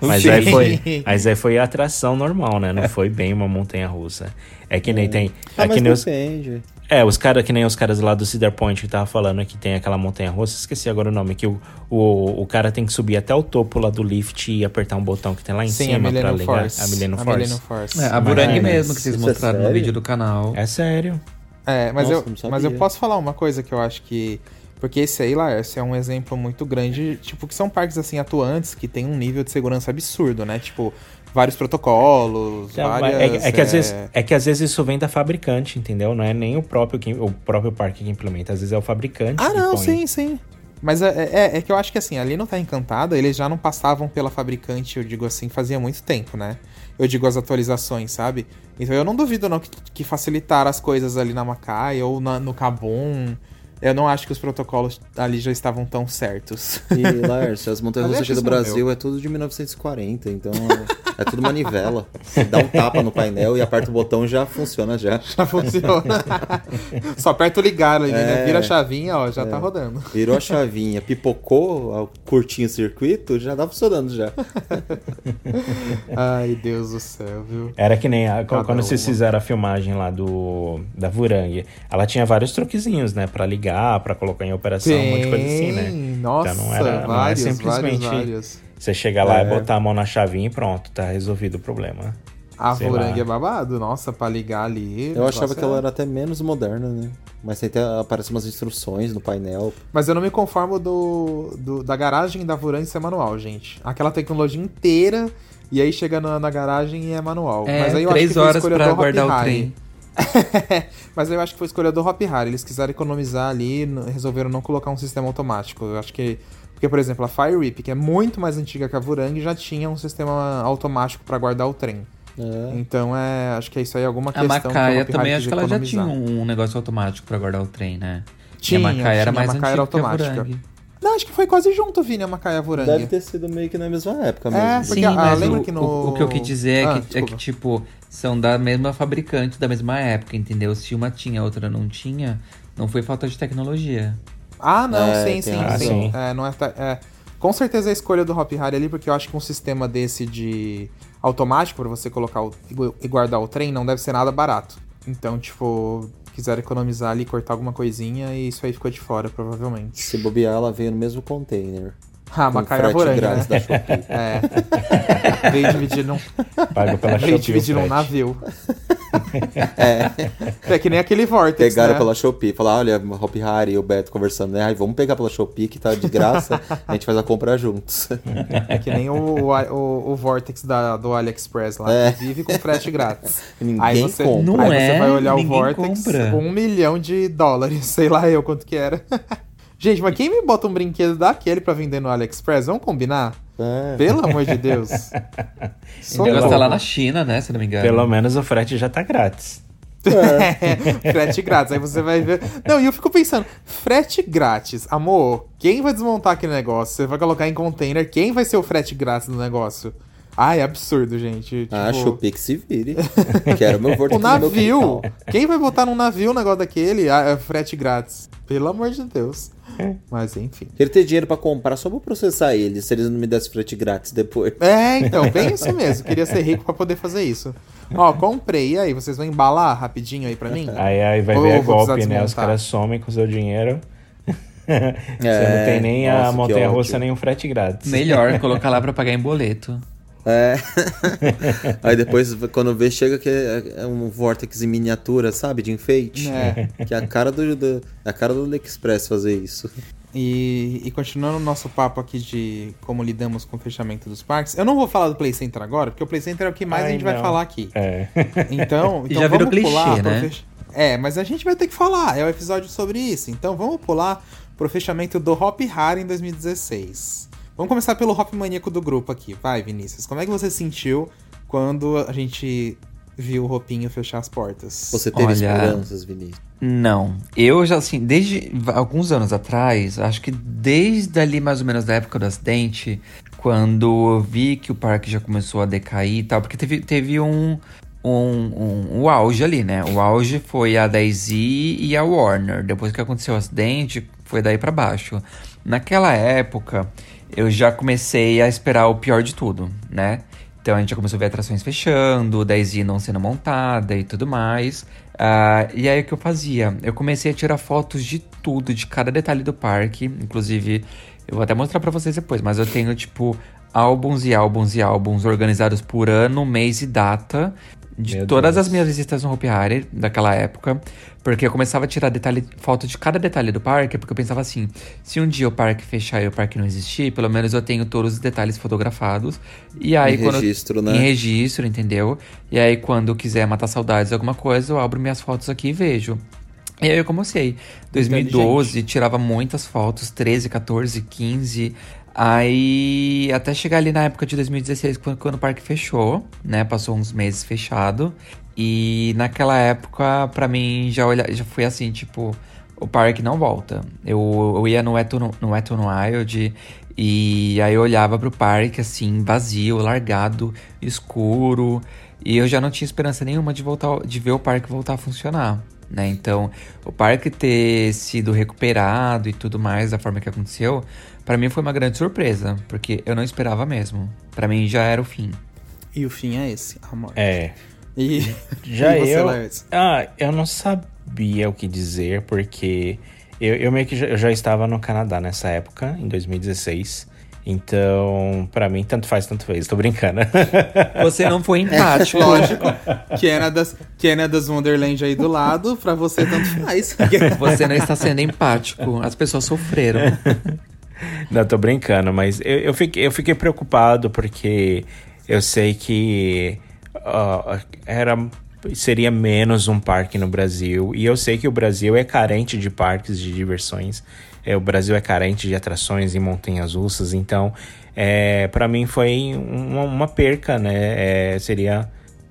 mas aí foi, mas aí foi atração normal, né? Não foi bem uma montanha russa. É que nem tem, Ah, é mas que nem os, depende. É, os caras que nem os caras lá do Cedar Point que tava falando que tem aquela montanha russa, esqueci agora o nome, que o, o, o cara tem que subir até o topo lá do lift e apertar um botão que tem lá em Sim, a cima pra ligar Force. a Millennium A Force. Millennium Force. É, a Burangue mas mesmo, que vocês isso é mostraram no sério? vídeo do canal. É sério. É, mas, Nossa, eu, mas eu posso falar uma coisa que eu acho que. Porque esse aí, Laércio, é um exemplo muito grande. Tipo, que são parques assim atuantes que tem um nível de segurança absurdo, né? Tipo, vários protocolos, É, várias. é, é que às é, vezes, é que às vezes isso vem da fabricante, entendeu? Não é nem o próprio, o próprio parque que implementa. Às vezes é o fabricante Ah, não, põe. sim, sim. Mas é, é, é que eu acho que assim, ali não tá encantada, eles já não passavam pela fabricante, eu digo assim, fazia muito tempo, né? Eu digo as atualizações, sabe? Então eu não duvido não que, que facilitaram as coisas ali na Macai ou na- no Cabum. Eu não acho que os protocolos ali já estavam tão certos. E, Lárcio, as montanhas russas é do é Brasil é tudo de 1940, então é, é tudo manivela. Você dá um tapa no painel e aperta o botão já funciona já. Já funciona. Só aperta o ligar ali, né? É. Vira a chavinha, ó, já tá rodando. Virou a chavinha, pipocou, curtinho o circuito, já tá funcionando já. Ai, Deus do céu, viu? Era que nem a- quando vocês uma. fizeram a filmagem lá do da Vurang. Ela tinha vários truquezinhos, né? Pra ligar, pra colocar em operação, um monte de coisa assim, né? Nossa, Então não era- não é vários, simplesmente- vários, vários. Você chega lá É. e botar a mão na chavinha e pronto, tá resolvido o problema. A Sei Vorangue lá. é babado, nossa, pra ligar ali. Eu achava que ela é- era até menos moderna, né? Mas tem até aparecem umas instruções no painel. Mas eu não me conformo do, do- da garagem da Vorangue ser manual, gente. Aquela tecnologia inteira, e aí chega na, na garagem e é manual. É, Mas aí eu acho três que foi horas pra guardar o trem. Mas eu acho que foi escolha do Hop Hari. Eles quiseram economizar ali, resolveram não colocar um sistema automático. Eu acho que. Porque, por exemplo, a Fire Whip, que é muito mais antiga que a Vorangue, já tinha um sistema automático pra guardar o trem. É. Então é. Acho que é isso aí, alguma A questão que o Macaia Hari também, acho que ela já tinha um negócio automático pra guardar o trem, né? Tinha, e a Macaia era tinha, a mais Macaia era antiga que a automática. Não, acho que foi quase junto, Vini, a Macaia e a Vorangue. Deve ter sido meio que na mesma época mesmo. É, porque Sim, ah, mas lembra o, que no- o, o que eu quis dizer é, Ah, que, é que, tipo, são da mesma fabricante, da mesma época, entendeu? Se uma tinha, a outra não tinha, não foi falta de tecnologia. Ah, não, É, sim, sim, razão. sim. É, não é, é, com certeza a escolha do Hop Hari ali, porque eu acho que um sistema desse de automático pra você colocar o- e gu- e guardar o trem não deve ser nada barato. Então, tipo, quiseram economizar ali, cortar alguma coisinha e isso aí ficou de fora, provavelmente. Se bobear, ela veio no mesmo container. Ah, com Macaia frete Vorangue, grátis né? da Shopee. É. Veio dividir num, Paga pela veio Shopee dividir num navio. É. que nem aquele Vortex, Pegaram né? pela Shopee. Falaram, olha, Hop Hari e o Beto conversando, né? Ai, vamos pegar pela Shopee que tá de graça. a gente faz a compra juntos. É que nem o, o, o Vortex da, do AliExpress lá, É. que vive com frete grátis. Ninguém aí você, compra. Não aí é, você vai olhar o Vortex, compra. um milhão de dólares, sei lá eu quanto que era. Gente, mas quem me bota um brinquedo daquele pra vender no AliExpress? Vamos combinar? É. Pelo amor de Deus. O negócio tá lá na China, né? Se não me engano. Pelo menos o frete já tá grátis. frete grátis. Aí você vai ver. Não, e eu fico pensando, frete grátis, amor, quem vai desmontar aquele negócio? Você vai colocar em container, quem vai ser o frete grátis no negócio? Ai, é absurdo, gente. Ah, Tipo, Shopee que se vire. Quero meu Vortex O navio. Quem vai botar num navio um negócio daquele? Ah, é frete grátis. Pelo amor de Deus. Mas enfim. Queria ter dinheiro pra comprar só pra processar eles, se eles não me dessem frete grátis depois. É, então, bem isso mesmo. Queria ser rico pra poder fazer isso. Ó, comprei. E aí, vocês vão embalar rapidinho aí pra mim? Aí, aí vai Ou ver a vou golpe, né? Os caras somem com seu dinheiro. Você É, não tem nem a nossa, que montanha russa, nem o frete grátis. Melhor colocar lá pra pagar em boleto. É. Aí depois, quando vê, chega que é é um Vortex em miniatura, sabe? De enfeite. É. Que é a cara do, do, é a cara do AliExpress fazer isso. E, e continuando o nosso papo aqui de como lidamos com o fechamento dos parques, eu não vou falar do Play Center agora, porque o Play Center é o que mais a Ai, gente vai não. falar aqui. É. Então, E então já virou vamos clichê, pular né? fech- É, mas a gente vai ter que falar, é um episódio sobre isso. Então vamos pular pro fechamento do Hop Hari em 2016. Vamos começar pelo Hop maníaco do grupo aqui. Vai, Vinícius. Como é que você sentiu quando a gente viu o Hopinho fechar as portas? Você teve Olha- esperanças, Vinícius? Não. Eu já, assim, desde alguns anos atrás, acho que desde ali mais ou menos da época do acidente, quando eu vi que o parque já começou a decair e tal, porque teve, teve um, um, um, um auge ali, né? O auge foi a 10i e a Warner. Depois que aconteceu o acidente, foi daí pra baixo. Naquela época, eu já comecei a esperar o pior de tudo, né? Então a gente já começou a ver atrações fechando, 10i não sendo montada e tudo mais. Ah, e aí o que eu fazia? Eu comecei a tirar fotos de tudo, de cada detalhe do parque. Inclusive, eu vou até mostrar pra vocês depois, mas eu tenho, tipo, álbuns e álbuns e álbuns organizados por ano, mês e data. De Meu todas Deus. as minhas visitas no Hopi Hari daquela época. Porque eu começava a tirar detalhe, foto de cada detalhe do parque, porque eu pensava assim: se um dia o parque fechar e o parque não existir, pelo menos eu tenho todos os detalhes fotografados. E aí, Em quando. registro, né? Em registro, entendeu? E aí, quando eu quiser matar saudades de alguma coisa, eu abro minhas fotos aqui e vejo. E aí eu comecei. 2012, tirava muitas fotos, 13, 14, 15. Aí, até chegar ali na época de 2016, quando, quando o parque fechou, né? Passou uns meses fechado. E naquela época, pra mim, já, olha, já foi assim, tipo... O parque não volta. Eu, eu ia no Wet n- no Wet n Wild e aí eu olhava pro parque, assim, vazio, largado, escuro. E eu já não tinha esperança nenhuma de voltar, de ver o parque voltar a funcionar, né? Então, o parque ter sido recuperado e tudo mais da forma que aconteceu, pra mim foi uma grande surpresa, porque eu não esperava mesmo. Pra mim já era o fim. E o fim é esse, a morte. É. E, Já e você, eu. Ah, eu não sabia o que dizer, porque eu, eu meio que já, eu já estava no Canadá nessa época, em 2016. Então, pra mim, tanto faz, tanto fez. Tô brincando. Você não foi empático. Lógico. Canada's, Canada's Wonderland aí do lado, pra você tanto faz. Você não está sendo empático. As pessoas sofreram. Não, tô brincando, mas eu, eu, fiquei, eu fiquei preocupado porque eu sei que ah, era, seria menos um parque no Brasil. E eu sei que o Brasil é carente de parques de diversões. É, o Brasil é carente de atrações e montanhas russas. Então, é, para mim foi uma, uma perca, né? É, seria,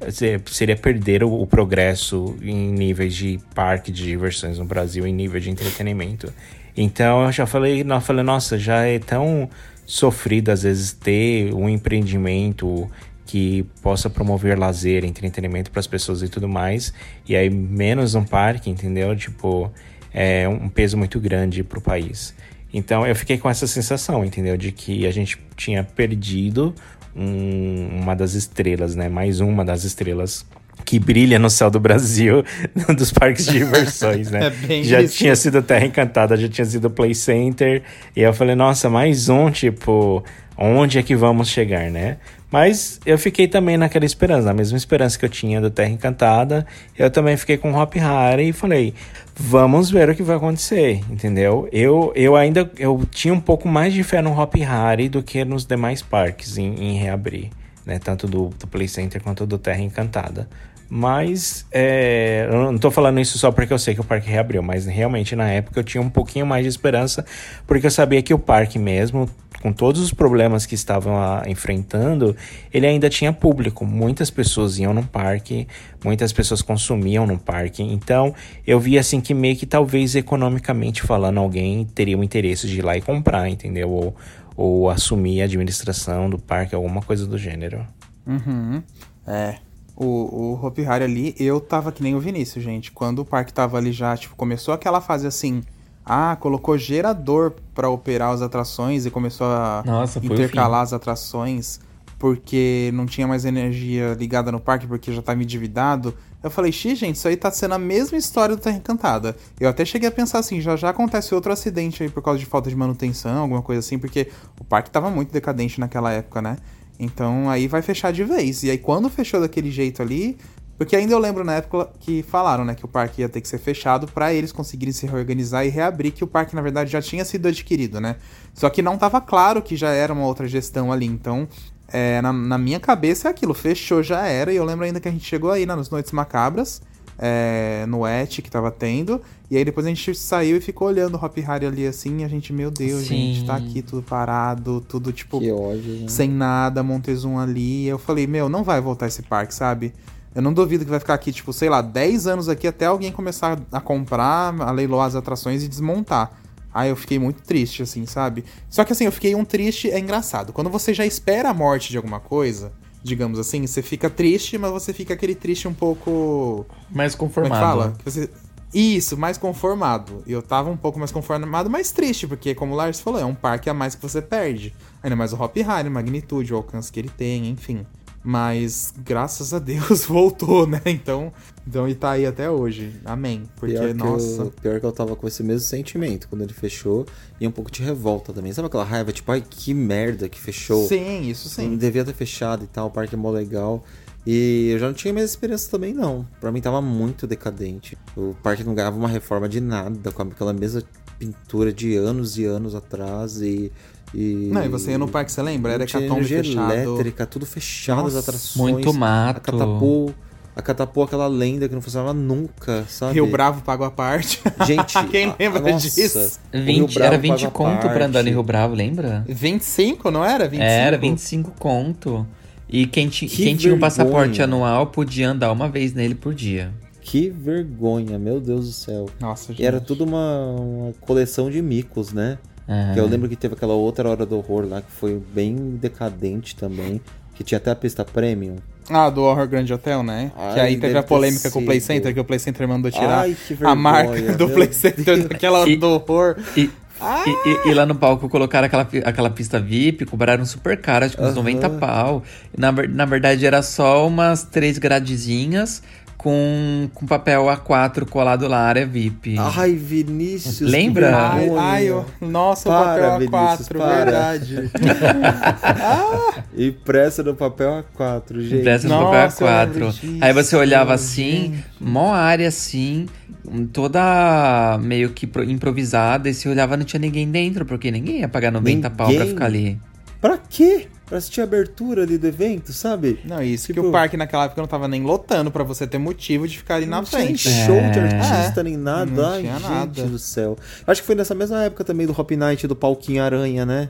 se- seria perder o, o progresso em níveis de parque de diversões no Brasil, em nível de entretenimento. Então eu já falei, não, falei, nossa, já é tão sofrido às vezes ter um empreendimento que possa promover lazer, entretenimento para as pessoas e tudo mais, e aí menos um parque, entendeu? Tipo, é um peso muito grande para o país. Então eu fiquei com essa sensação, entendeu? De que a gente tinha perdido um- uma das estrelas, né? Mais uma das estrelas que brilha no céu do Brasil, dos parques de diversões, né? É já isso. tinha sido Terra Encantada, já tinha sido Play Center. E eu falei, nossa, mais um, tipo, onde é que vamos chegar, né? Mas eu fiquei também naquela esperança, na mesma esperança que eu tinha do Terra Encantada, eu também fiquei com Hop Hari e falei, vamos ver o que vai acontecer, entendeu? Eu, eu ainda eu tinha um pouco mais de fé no Hop Hari do que nos demais parques em, em reabrir, né? Tanto do, do Play Center quanto do Terra Encantada. Mas é, eu não tô falando isso só porque eu sei que o parque reabriu, mas realmente na época eu tinha um pouquinho mais de esperança, porque eu sabia que o parque mesmo, com todos os problemas que estavam lá enfrentando, ele ainda tinha público. Muitas pessoas iam no parque, muitas pessoas consumiam no parque. Então eu vi assim que meio que talvez economicamente falando, alguém teria o interesse de ir lá e comprar, entendeu? Ou, ou assumir a administração do parque, alguma coisa do gênero. Uhum. É. O, o Hopi Hari ali, eu tava que nem o Vinícius, gente. Quando o parque tava ali já, tipo, começou aquela fase assim. Ah, colocou gerador pra operar as atrações e começou a Nossa, intercalar as atrações porque não tinha mais energia ligada no parque porque já tava endividado. Eu falei, xi, gente, isso aí tá sendo a mesma história do Terra Encantada. Eu até cheguei a pensar assim, já já acontece outro acidente aí por causa de falta de manutenção, alguma coisa assim, porque o parque tava muito decadente naquela época, né? Então aí vai fechar de vez. E aí quando fechou daquele jeito ali, porque ainda eu lembro na época que falaram, né, que o parque ia ter que ser fechado para eles conseguirem se reorganizar e reabrir, que o parque na verdade já tinha sido adquirido, né? Só que não tava claro que já era uma outra gestão ali, então é, na, na minha cabeça é aquilo, fechou, já era, e eu lembro ainda que a gente chegou aí nas Noites Macabras, é, no Et que tava tendo. E aí depois a gente saiu e ficou olhando o Hop Harry ali assim, e a gente, meu Deus, Sim. gente, tá aqui tudo parado, tudo tipo Que ódio, né? sem nada, Montezum ali. Eu falei, meu, não vai voltar esse parque, sabe? Eu não duvido que vai ficar aqui, tipo, sei lá, 10 anos aqui até alguém começar a comprar, a leiloar as atrações e desmontar. Aí eu fiquei muito triste, assim, sabe? Só que assim, eu fiquei um triste, é engraçado. Quando você já espera a morte de alguma coisa, digamos assim, você fica triste, mas você fica aquele triste um pouco. Mais Como é conformado. que fala? Que você- Isso, mais conformado. E eu tava um pouco mais conformado, mas triste, porque, como o Lars falou, é um parque a mais que você perde. Ainda mais o Hop Harry, magnitude, o alcance que ele tem, enfim. Mas, graças a Deus, voltou, né? Então, então e tá aí até hoje. Amém. Porque, Pior nossa. eu, pior que eu tava com esse mesmo sentimento quando ele fechou. E um pouco de revolta também. Sabe aquela raiva? Tipo, ai, que merda que fechou. Sim, isso Não sim. devia ter fechado e tal, o parque é mó legal. E eu já não tinha mais experiência também, não. Pra mim tava muito decadente. O parque não ganhava uma reforma de nada, com aquela mesma pintura de anos e anos atrás. E. e... Não, e você ia no parque, você lembra? Era hecatombe fechado. elétrica, tudo fechado, as Nossa, atrações. Muito mato. A Catapu, a aquela lenda que não funcionava nunca, sabe? Rio Bravo pagou a parte. Gente, Quem a- lembra nossa, disso? o Rio 20, Bravo era 20 paga conto pra andar no Rio Bravo, lembra? 25, não era? 25? Era 25 conto. E quem, ti- Que quem tinha um passaporte anual podia andar uma vez nele por dia. Que vergonha, meu Deus do céu. Nossa, gente. E era tudo uma, uma coleção de micos, né? Ah. Que eu lembro que teve aquela outra hora do horror lá que foi bem decadente também. Que tinha até a pista premium. Ah, do Horror Grand Hotel, né? Ai, que aí teve a polêmica com o Play. Center, que o Play Center mandou tirar Ai, que a vergonha, marca do Play Center Deus. daquela hora do horror. E, e- e- e lá no palco colocaram aquela, aquela pista VIP, cobraram super caro, acho que uns Aham. 90 pau. Na, na verdade era só umas três gradezinhas com, com papel A4 colado lá, área VIP. Ai, Vinícius. Lembra? Ai, ai, eu- nossa, Para, o papel Vinícius, A4, para. verdade. Impressa no papel A4, gente. Impressa no Nossa, papel lembro A4. disso, Aí você olhava assim, gente. mó área assim, toda meio que pro- improvisada, e você olhava não tinha ninguém dentro, porque ninguém ia pagar 90 pau pra Ninguém. ficar ali. Pra quê? Pra assistir a abertura ali do evento, sabe? Não, isso Tipo- que o parque naquela época não tava nem lotando pra você ter motivo de ficar ali na não tinha frente. show de É. artista nem nada. Não Ai, tinha gente nada. do céu. Acho que foi nessa mesma época também do Hop Night do Palquinho Aranha, né?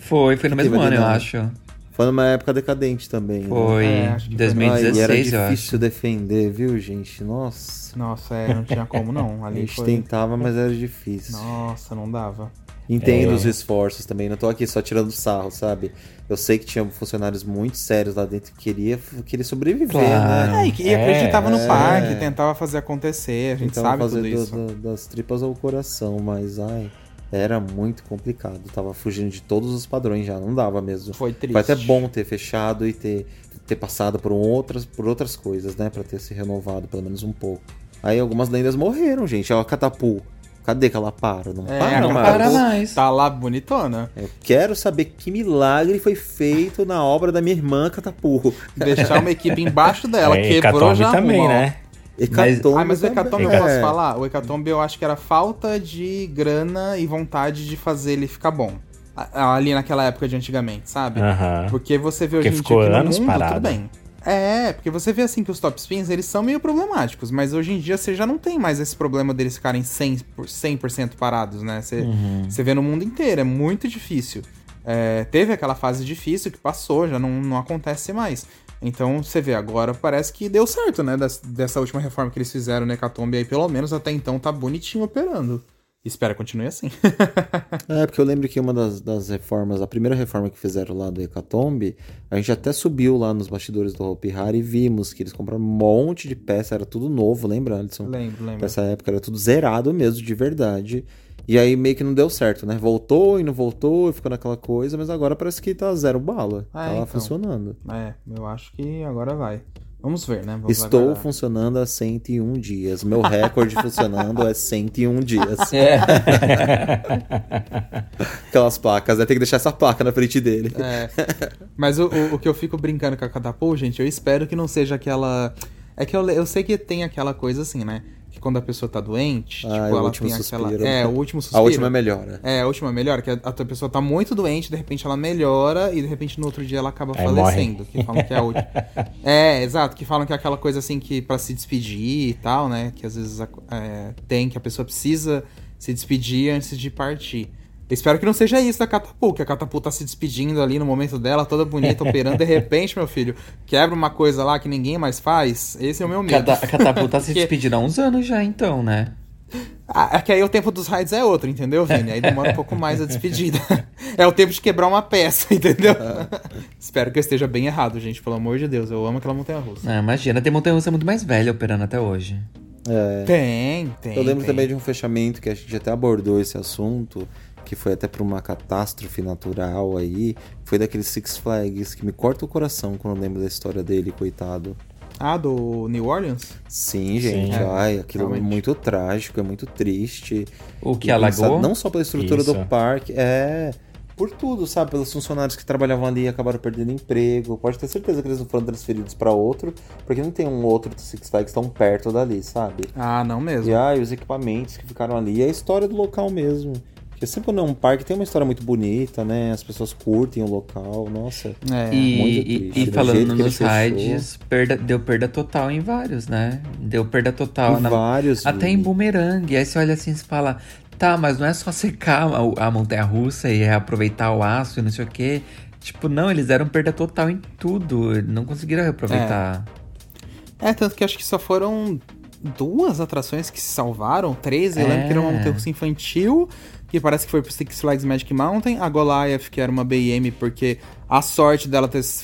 Foi, foi no mesmo ano, eu acho. Foi numa época decadente também. né? Foi É, acho que foi. Ai, 2016, e era eu acho. difícil defender, viu, gente? Nossa. Nossa, é, não tinha como não. A Ali gente foi... tentava, mas era difícil. Nossa, não dava. Entendo É. os esforços também, não tô aqui só tirando sarro, sabe? Eu sei que tinha funcionários muito sérios lá dentro que queria, queria sobreviver, Claro. né? É, e, que- e É, acreditava no é. parque, tentava fazer acontecer, a gente Então sabe fazer tudo do- isso. do- das tripas ao coração, mas ai, era muito complicado. Tava fugindo de todos os padrões já, não dava mesmo. Foi triste. Foi até bom ter fechado e ter, ter passado por outras, por outras coisas, né? Pra ter se renovado pelo menos um pouco. Aí algumas lendas morreram, gente. Ó, a Catapu. Cadê que ela para? Não É, para, não mais. para mais. Tá lá bonitona. Eu quero saber que milagre foi feito na obra da minha irmã Catapu. Deixar uma equipe embaixo dela, É, quebrou já também, ó. né? Hecatombe Ah, mas o Hecatombe eu posso É. falar? O Hecatombe eu acho que era falta de grana e vontade de fazer ele ficar bom. Ali naquela época de antigamente, sabe? Aham. Porque você vê hoje Porque em ficou dia que no anos mundo, parado. tudo bem. É, porque você vê assim que os top spins, eles são meio problemáticos, mas hoje em dia você já não tem mais esse problema deles ficarem 100%, por- 100 parados, né? Você, Uhum. você vê no mundo inteiro, é muito difícil. É, teve aquela fase difícil que passou, já não, não acontece mais. Então você vê, agora parece que deu certo, né? Das- dessa última reforma que eles fizeram no Hecatombe aí, pelo menos até então tá bonitinho operando. Espero que continue assim. É, porque eu lembro que uma das, das reformas, a primeira reforma que fizeram lá do Hecatombe, a gente até subiu lá nos bastidores do Hopi Hari e vimos que eles compraram um monte de peça, era tudo novo, lembra, Alisson? lembro, lembro. Nessa época era tudo zerado mesmo, de verdade. E aí meio que não deu certo, né? Voltou e não voltou, e ficou naquela coisa, mas agora parece que tá zero bala. Ah, tá lá então. funcionando. É, eu acho que agora vai. Vamos ver, né? Vamos Estou aguardar. funcionando há 101 dias. Meu recorde funcionando é 101 dias. É. Aquelas placas, né? Tem que deixar essa placa na frente dele. É. Mas o, o, o que eu fico brincando com a Catapult, gente, eu espero que não seja aquela. É que eu, eu sei que tem aquela coisa assim, né? Quando a pessoa tá doente, Ah, tipo, é ela tem aquela. suspiro. É, o último A suspiro. última é melhor, né? É, a última melhora, que a, a tua pessoa tá muito doente, de repente ela melhora e de repente no outro dia ela acaba Aí falecendo. Que falam que é a última. é, exato, que falam que é aquela coisa assim que pra se despedir e tal, né? Que às vezes é, tem, que a pessoa precisa se despedir antes de partir. Espero que não seja isso da Catapu, que a Catapu tá se despedindo ali no momento dela, toda bonita, operando, de repente, meu filho, quebra uma coisa lá que ninguém mais faz. Esse é o meu medo. Cata- A Catapu tá se despedindo há uns anos já, então, né? Ah, é que aí o tempo dos raids é outro, entendeu, Vini? Aí demora um pouco mais a despedida. É o tempo de quebrar uma peça, entendeu? Espero que eu esteja bem errado, gente. Pelo amor de Deus, eu amo aquela montanha russa. Ah, imagina, tem montanha russa muito mais velha operando até hoje. É. Tem, tem. Eu lembro tem. também de um fechamento que a gente até abordou esse assunto, que foi até pra uma catástrofe natural aí. Foi daqueles Six Flags que me corta o coração quando eu lembro da história dele, coitado. Ah, do New Orleans? Sim, gente, Sim. ai, aquilo é Realmente. muito trágico, é muito triste. O que E pensar alagou? Não só pela estrutura Isso. do parque, é. Por tudo, sabe? Pelos funcionários que trabalhavam ali e acabaram perdendo emprego. Pode ter certeza que eles não foram transferidos pra outro, porque não tem um outro Six Flags tão perto dali, sabe? Ah, não mesmo. E aí, os equipamentos que ficaram ali, e a história do local mesmo. Porque sempre quando é um parque tem uma história muito bonita, né? As pessoas curtem o local, nossa. É. E, muito e- triste, e do falando nos raids, perda, deu perda total em vários, né? Deu perda total. Em na- vários. até em Vini. bumerangue. Aí você olha assim e fala, tá, mas não é só secar a, a montanha russa e aproveitar o aço e não sei o quê. Tipo, não, eles deram perda total em tudo. Não conseguiram reaproveitar. É, tanto que acho que só foram duas atrações que se salvaram. Três, eu É. lembro que era uma montanha russa infantil, que parece que foi pro Six Flags Magic Mountain. A Goliath, que era uma BM, porque a sorte dela ter se,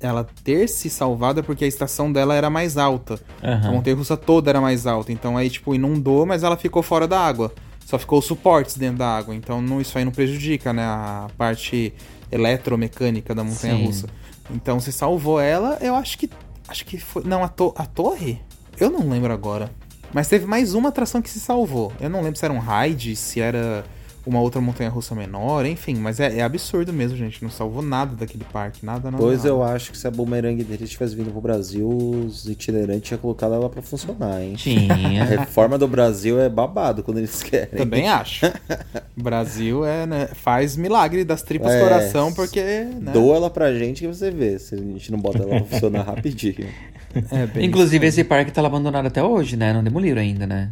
ela ter se salvado é porque a estação dela era mais alta. A Aham. montanha russa toda era mais alta. Então aí, tipo, inundou, mas ela ficou fora da água. Só ficou os suportes dentro da água. Então não, isso aí não prejudica, né? A parte eletromecânica da montanha Sim. russa. Então você salvou ela, eu acho que. Acho que foi. Não, a, to- a torre? Eu não lembro agora. Mas teve mais uma atração que se salvou. Eu não lembro se era um raid, se era uma outra montanha russa menor, enfim. Mas é, é absurdo mesmo, gente. Não salvou nada daquele parque. Nada, nada. Pois nada. eu acho que se a bumerangue dele tivesse vindo pro Brasil, os itinerantes tinham colocado ela pra funcionar, hein? A Tinha. reforma do Brasil é babado quando eles querem. Também acho. Brasil é, né, faz milagre das tripas É. coração, porque. Né, Doa ela pra gente que você vê, se a gente não bota ela pra funcionar rapidinho. é bem Inclusive, esse parque tá lá abandonado até hoje, né? Não demoliram ainda, né?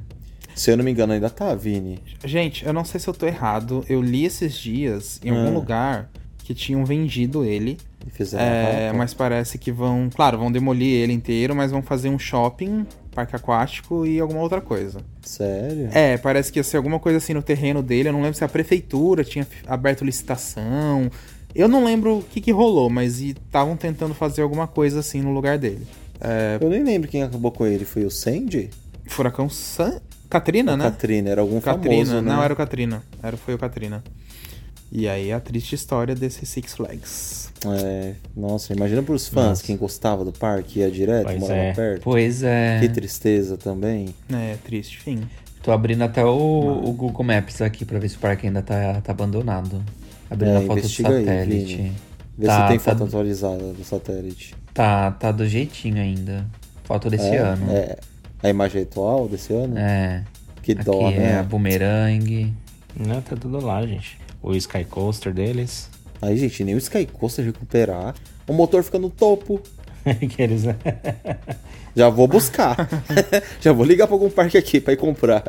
Se eu não me engano, ainda tá, Vini. Gente, eu não sei se eu tô errado. Eu li esses dias em algum Ah. lugar que tinham vendido ele. E fizeram É, mas parece que vão. Claro, vão demolir ele inteiro, mas vão fazer um shopping, parque aquático e alguma outra coisa. Sério? É, parece que ia ser alguma coisa assim no terreno dele. Eu não lembro se a prefeitura tinha aberto licitação. Eu não lembro o que, que rolou, mas estavam tentando fazer alguma coisa assim no lugar dele. É, Eu nem lembro quem acabou com ele. Foi o Sandy? Furacão San... Katrina, né? Katrina, era algum Katrina, famoso, né? não era o Katrina, era, foi o Katrina. E aí a triste história desse Six Flags. É, nossa, imagina pros fãs, Nossa. quem gostava do parque, ia direto, Pois morava é. perto. Pois é. Que tristeza também. É, triste, fim. Tô abrindo até o, o Google Maps aqui pra ver se o parque ainda tá, tá abandonado. Abrindo É, a foto do aí, satélite. Vini. Vê Tá, se tem tá- foto atualizada do satélite. Tá, tá do jeitinho ainda. Foto desse é, ano. É, a imagem atual desse ano? É. Que Aqui dó, é né? a Boomerang. Não, tá tudo lá, gente. O Sky Coaster deles. Aí, gente, nem o Sky Coaster recuperar. O motor fica no topo. Aqueles, né? Já vou buscar. Já vou ligar pra algum parque aqui pra ir comprar.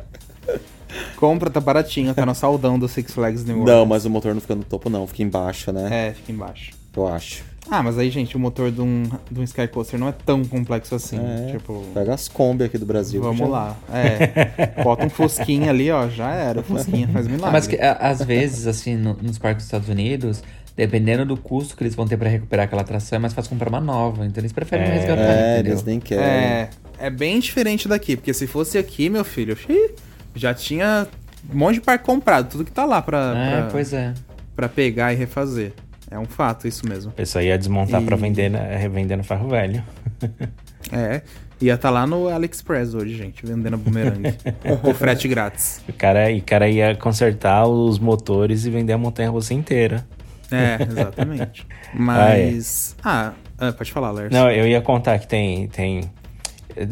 Compra, tá baratinho, tá no saldão do Six Flags New Não, Orleans. mas o motor não fica no topo, não. Fica embaixo, né? É, fica embaixo. Eu acho. Ah, mas aí, gente, o motor de um, de um Sky Coaster não é tão complexo assim. É, Tipo, Pega as Kombi aqui do Brasil. vamos já- lá. É, bota um Fusquinha ali, ó, já era. O Fusquinha faz milagre. Mas que, às vezes, assim, no- nos parques dos Estados Unidos, dependendo do custo que eles vão ter pra recuperar aquela atração, é mais fácil comprar uma nova. Então eles preferem É, resgatar, É, entendeu? eles nem querem. É, é bem diferente daqui, porque se fosse aqui, meu filho, já tinha um monte de parque comprado, tudo que tá lá pra, É, pra, pois é. pra pegar e refazer. É um fato isso mesmo. O pessoal ia desmontar pra E- vender, né, revender no ferro velho. É, ia tá lá no AliExpress hoje, gente, vendendo bumerangue. com frete grátis. O cara, e o cara ia consertar os motores e vender a montanha russa inteira. É, exatamente. Mas. Ah, ah, pode falar, Lers. Não, eu ia contar que tem, tem.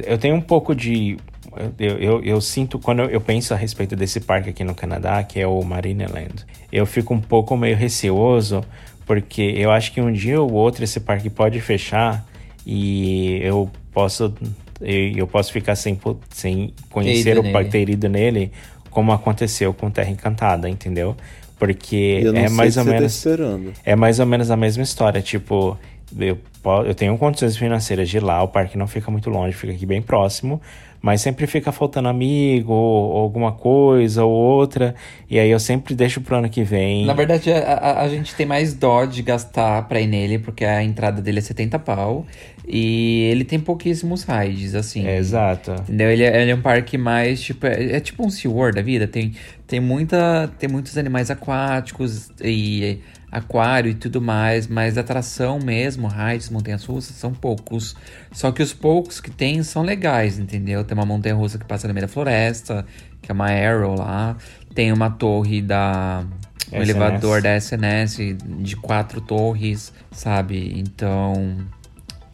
Eu tenho um pouco de. eu, eu, eu sinto, quando eu, eu penso a respeito desse parque aqui no Canadá, que é o Marineland, eu fico um pouco meio receoso, porque eu acho que um dia ou outro esse parque pode fechar e eu posso eu, posso ficar sem, sem conhecer o parque, ter ido nele, como aconteceu com Terra Encantada, entendeu? Porque Eu não é sei mais ou você tá menos esperando. é mais ou menos a mesma história, tipo, eu, eu tenho condições financeiras de ir lá, o parque não fica muito longe, fica aqui bem próximo, mas sempre fica faltando amigo, ou, ou alguma coisa, ou outra, e aí eu sempre deixo pro ano que vem. Na verdade, a, a- a gente tem mais dó de gastar pra ir nele, porque a entrada dele é 70 pau. E ele tem pouquíssimos rides, assim. É, exato. Entendeu? Ele, é- ele é um parque mais, tipo, é, é tipo um SeaWorld da vida. Tem, tem, muita, tem muitos animais aquáticos e aquário e tudo mais, mas atração mesmo, rides, montanhas russas, são poucos. Só que os poucos que tem são legais, entendeu? Tem uma montanha russa que passa no meio da floresta, que é uma Arrow lá. Tem uma torre da. Um SNS. elevador da SNS de quatro torres, sabe? Então.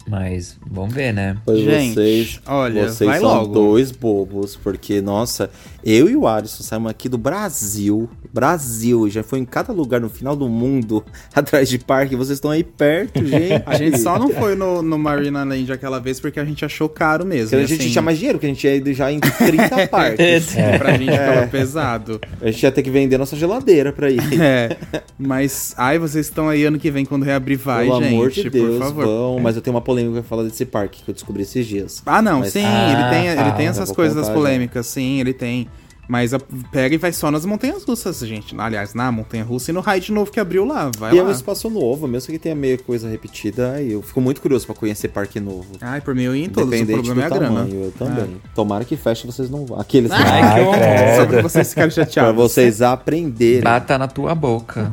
Mas vamos ver, né? Pois Gente, vocês, olha, vocês vai são logo. dois bobos, porque, nossa, eu e o Alisson saímos aqui do Brasil, Brasil, já foi em cada lugar no final do mundo, atrás de parque, vocês estão aí perto, gente. A gente só não foi no, no Marina Land aquela vez porque a gente achou caro mesmo. Porque a gente assim, tinha mais dinheiro, porque a gente ia já em 30 parques. Pra gente tava pesado. A gente ia ter que vender nossa geladeira pra ir. É, mas, ai, vocês estão aí ano que vem quando reabrir, vai, Pelo gente, amor de Deus, por favor. vão. Mas eu tenho uma polêmica pra falar desse parque que eu descobri esses dias. Ah, não, Mas- sim, Ah, ele tem, ele tá. tem Eu essas coisas das contar já. polêmicas, sim, ele tem. Mas a- pega e vai só nas montanhas russas, gente. Aliás, na montanha russa e no raid novo que abriu lá, vai e é lá. um espaço novo, mesmo que tenha meio coisa repetida, eu fico muito curioso pra conhecer parque novo. Ai, por mim eu ia em todos, o problema é a do grana. tamanho, eu também. Tomara que feche, vocês não vão. Aqueles Ai, Ai, que credo. Só pra vocês ficarem pra chateados. vocês aprenderem. Bata na tua boca.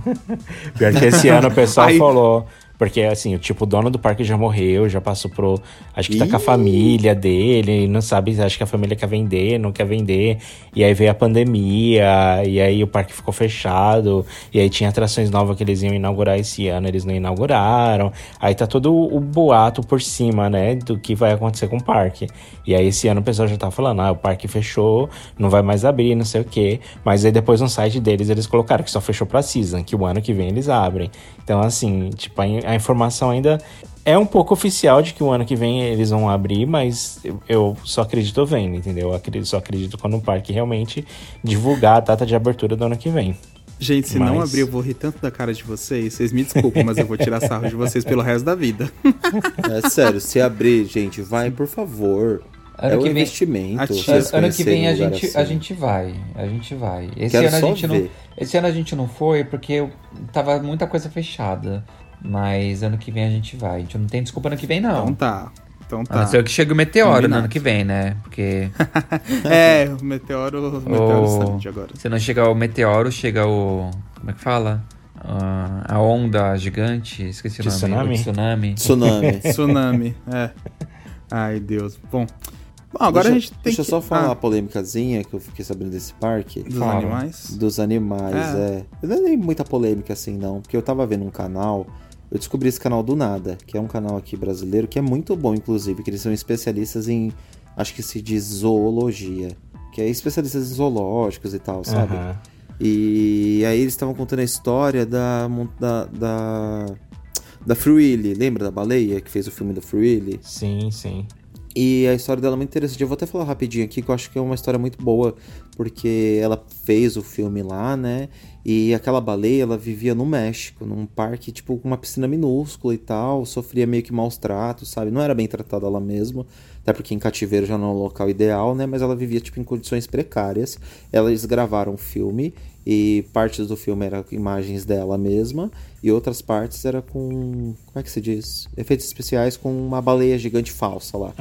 Pior que esse ano o pessoal Aí- falou. Porque, assim, o tipo, o dono do parque já morreu, já passou pro. Acho que tá com a família dele, não sabe, acho que a família quer vender, não quer vender. E aí veio a pandemia, e aí o parque ficou fechado. E aí tinha atrações novas que eles iam inaugurar esse ano, eles não inauguraram. Aí tá todo o boato por cima, né, do que vai acontecer com o parque. E aí esse ano o pessoal já tá falando, ah, o parque fechou, não vai mais abrir, não sei o quê. Mas aí depois no site deles eles colocaram que só fechou pra season, que o ano que vem eles abrem. Então, assim, tipo, a, a informação ainda é um pouco oficial de que o ano que vem eles vão abrir, mas eu, eu só acredito vendo, entendeu? Eu acredito, só acredito quando o parque realmente divulgar a data de abertura do ano que vem. Gente, se não Mas- abrir, eu vou rir tanto da cara de vocês. Vocês me desculpem, mas eu vou tirar sarro de vocês pelo resto da vida. É sério, se abrir, gente, vai, por favor. Ano é um que vem- investimento. A ano que vem a gente, assim. a gente vai. A gente vai. Esse Quero ano a gente não. Esse ano a gente não foi porque eu- tava muita coisa fechada. Mas ano que vem a gente vai. A gente não tem desculpa ano que vem, não. Então tá. Então A tá. não ser que chegue o meteoro Combinado. no ano que vem, né? Porque É, o meteoro, o meteoro o- agora. se não chegar o meteoro, chega o. Como é que fala? Ah, a onda gigante, esqueci o nome. Tsunami? O tsunami. Tsunami. Tsunami, é. Ai, Deus. Bom, bom agora deixa, a gente tem Deixa eu que... só falar Ah, uma polêmicazinha que eu fiquei sabendo desse parque. dos Fala. animais. Dos animais, É. é. Não é nem muita polêmica assim, não. Porque eu tava vendo um canal. Eu descobri esse canal do nada, que é um canal aqui brasileiro, que é muito bom, inclusive, que eles são especialistas em. Acho que se diz zoologia. Que é especialistas em zoológicos e tal, sabe? Aham. E aí eles estavam contando a história da. da. da, da Free Willy. Lembra da baleia que fez o filme da Free Willy? Sim, sim. E a história dela é muito interessante. Eu vou até falar rapidinho aqui, que eu acho que é uma história muito boa, porque ela fez o filme lá, né? E aquela baleia, ela vivia no México, num parque, tipo, com uma piscina minúscula e tal, sofria meio que maus tratos, sabe? Não era bem tratada ela mesma, até porque em cativeiro já não é o local ideal, né? Mas ela vivia, tipo, em condições precárias. Eles gravaram um filme, e partes do filme eram imagens dela mesma, e outras partes era com. Como é que se diz? Efeitos especiais com uma baleia gigante falsa lá.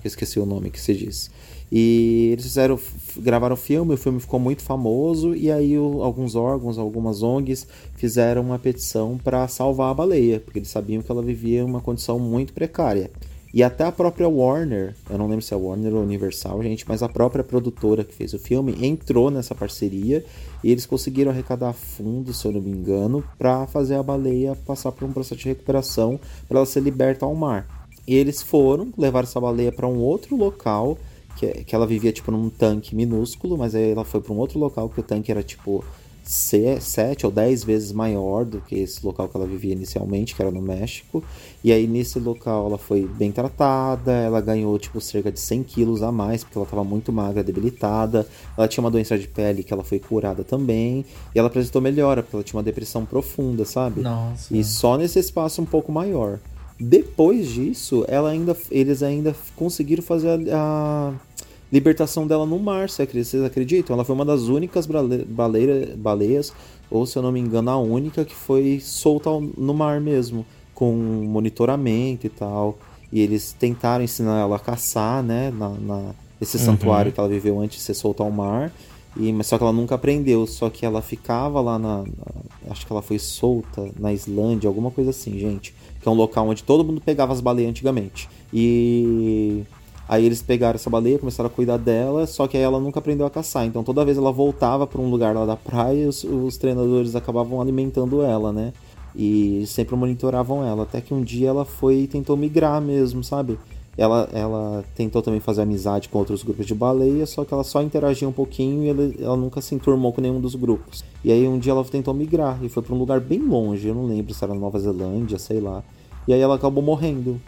Que eu esqueci o nome que se diz. E eles fizeram, gravaram o filme, o filme ficou muito famoso, e aí o- alguns órgãos, algumas ONGs fizeram uma petição para salvar a baleia, porque eles sabiam que ela vivia em uma condição muito precária. E até a própria Warner, eu não lembro se é Warner ou Universal, gente, mas a própria produtora que fez o filme entrou nessa parceria e eles conseguiram arrecadar fundos, se eu não me engano, para fazer a baleia passar por um processo de recuperação para ela ser liberta ao mar. E eles foram levar essa baleia para um outro local que, que ela vivia tipo num tanque minúsculo, mas aí ela foi para um outro local que o tanque era tipo sete ou dez vezes maior do que esse local que ela vivia inicialmente, que era no México. E aí nesse local ela foi bem tratada, ela ganhou tipo cerca de 100 quilos a mais, porque ela estava muito magra, debilitada. Ela tinha uma doença de pele que ela foi curada também. E ela apresentou melhora, porque ela tinha uma depressão profunda, sabe? Nossa. E só nesse espaço um pouco maior. Depois disso, ela ainda, eles ainda conseguiram fazer a, a libertação dela no mar, vocês acreditam? Ela foi uma das únicas baleira, baleias, ou se eu não me engano, a única que foi solta no mar mesmo, com monitoramento e tal. E eles tentaram ensinar ela a caçar, né? Na, na esse uhum. santuário que ela viveu antes de ser solta ao mar. E, mas só que ela nunca aprendeu, só que ela ficava lá na, na, Acho que ela foi solta na Islândia, alguma coisa assim, gente. Que é um local onde todo mundo pegava as baleias antigamente. E Aí eles pegaram essa baleia, começaram a cuidar dela, só que aí ela nunca aprendeu a caçar. Então toda vez ela voltava para um lugar lá da praia, os, os, treinadores acabavam alimentando ela, né? E sempre monitoravam ela. Até que um dia ela foi e tentou migrar mesmo, sabe? Ela, ela tentou também fazer amizade com outros grupos de baleia, só que ela só interagia um pouquinho e ela, ela nunca se enturmou com nenhum dos grupos. E aí um dia ela tentou migrar e foi para um lugar bem longe, eu não lembro se era Nova Zelândia, sei lá. E aí ela acabou morrendo.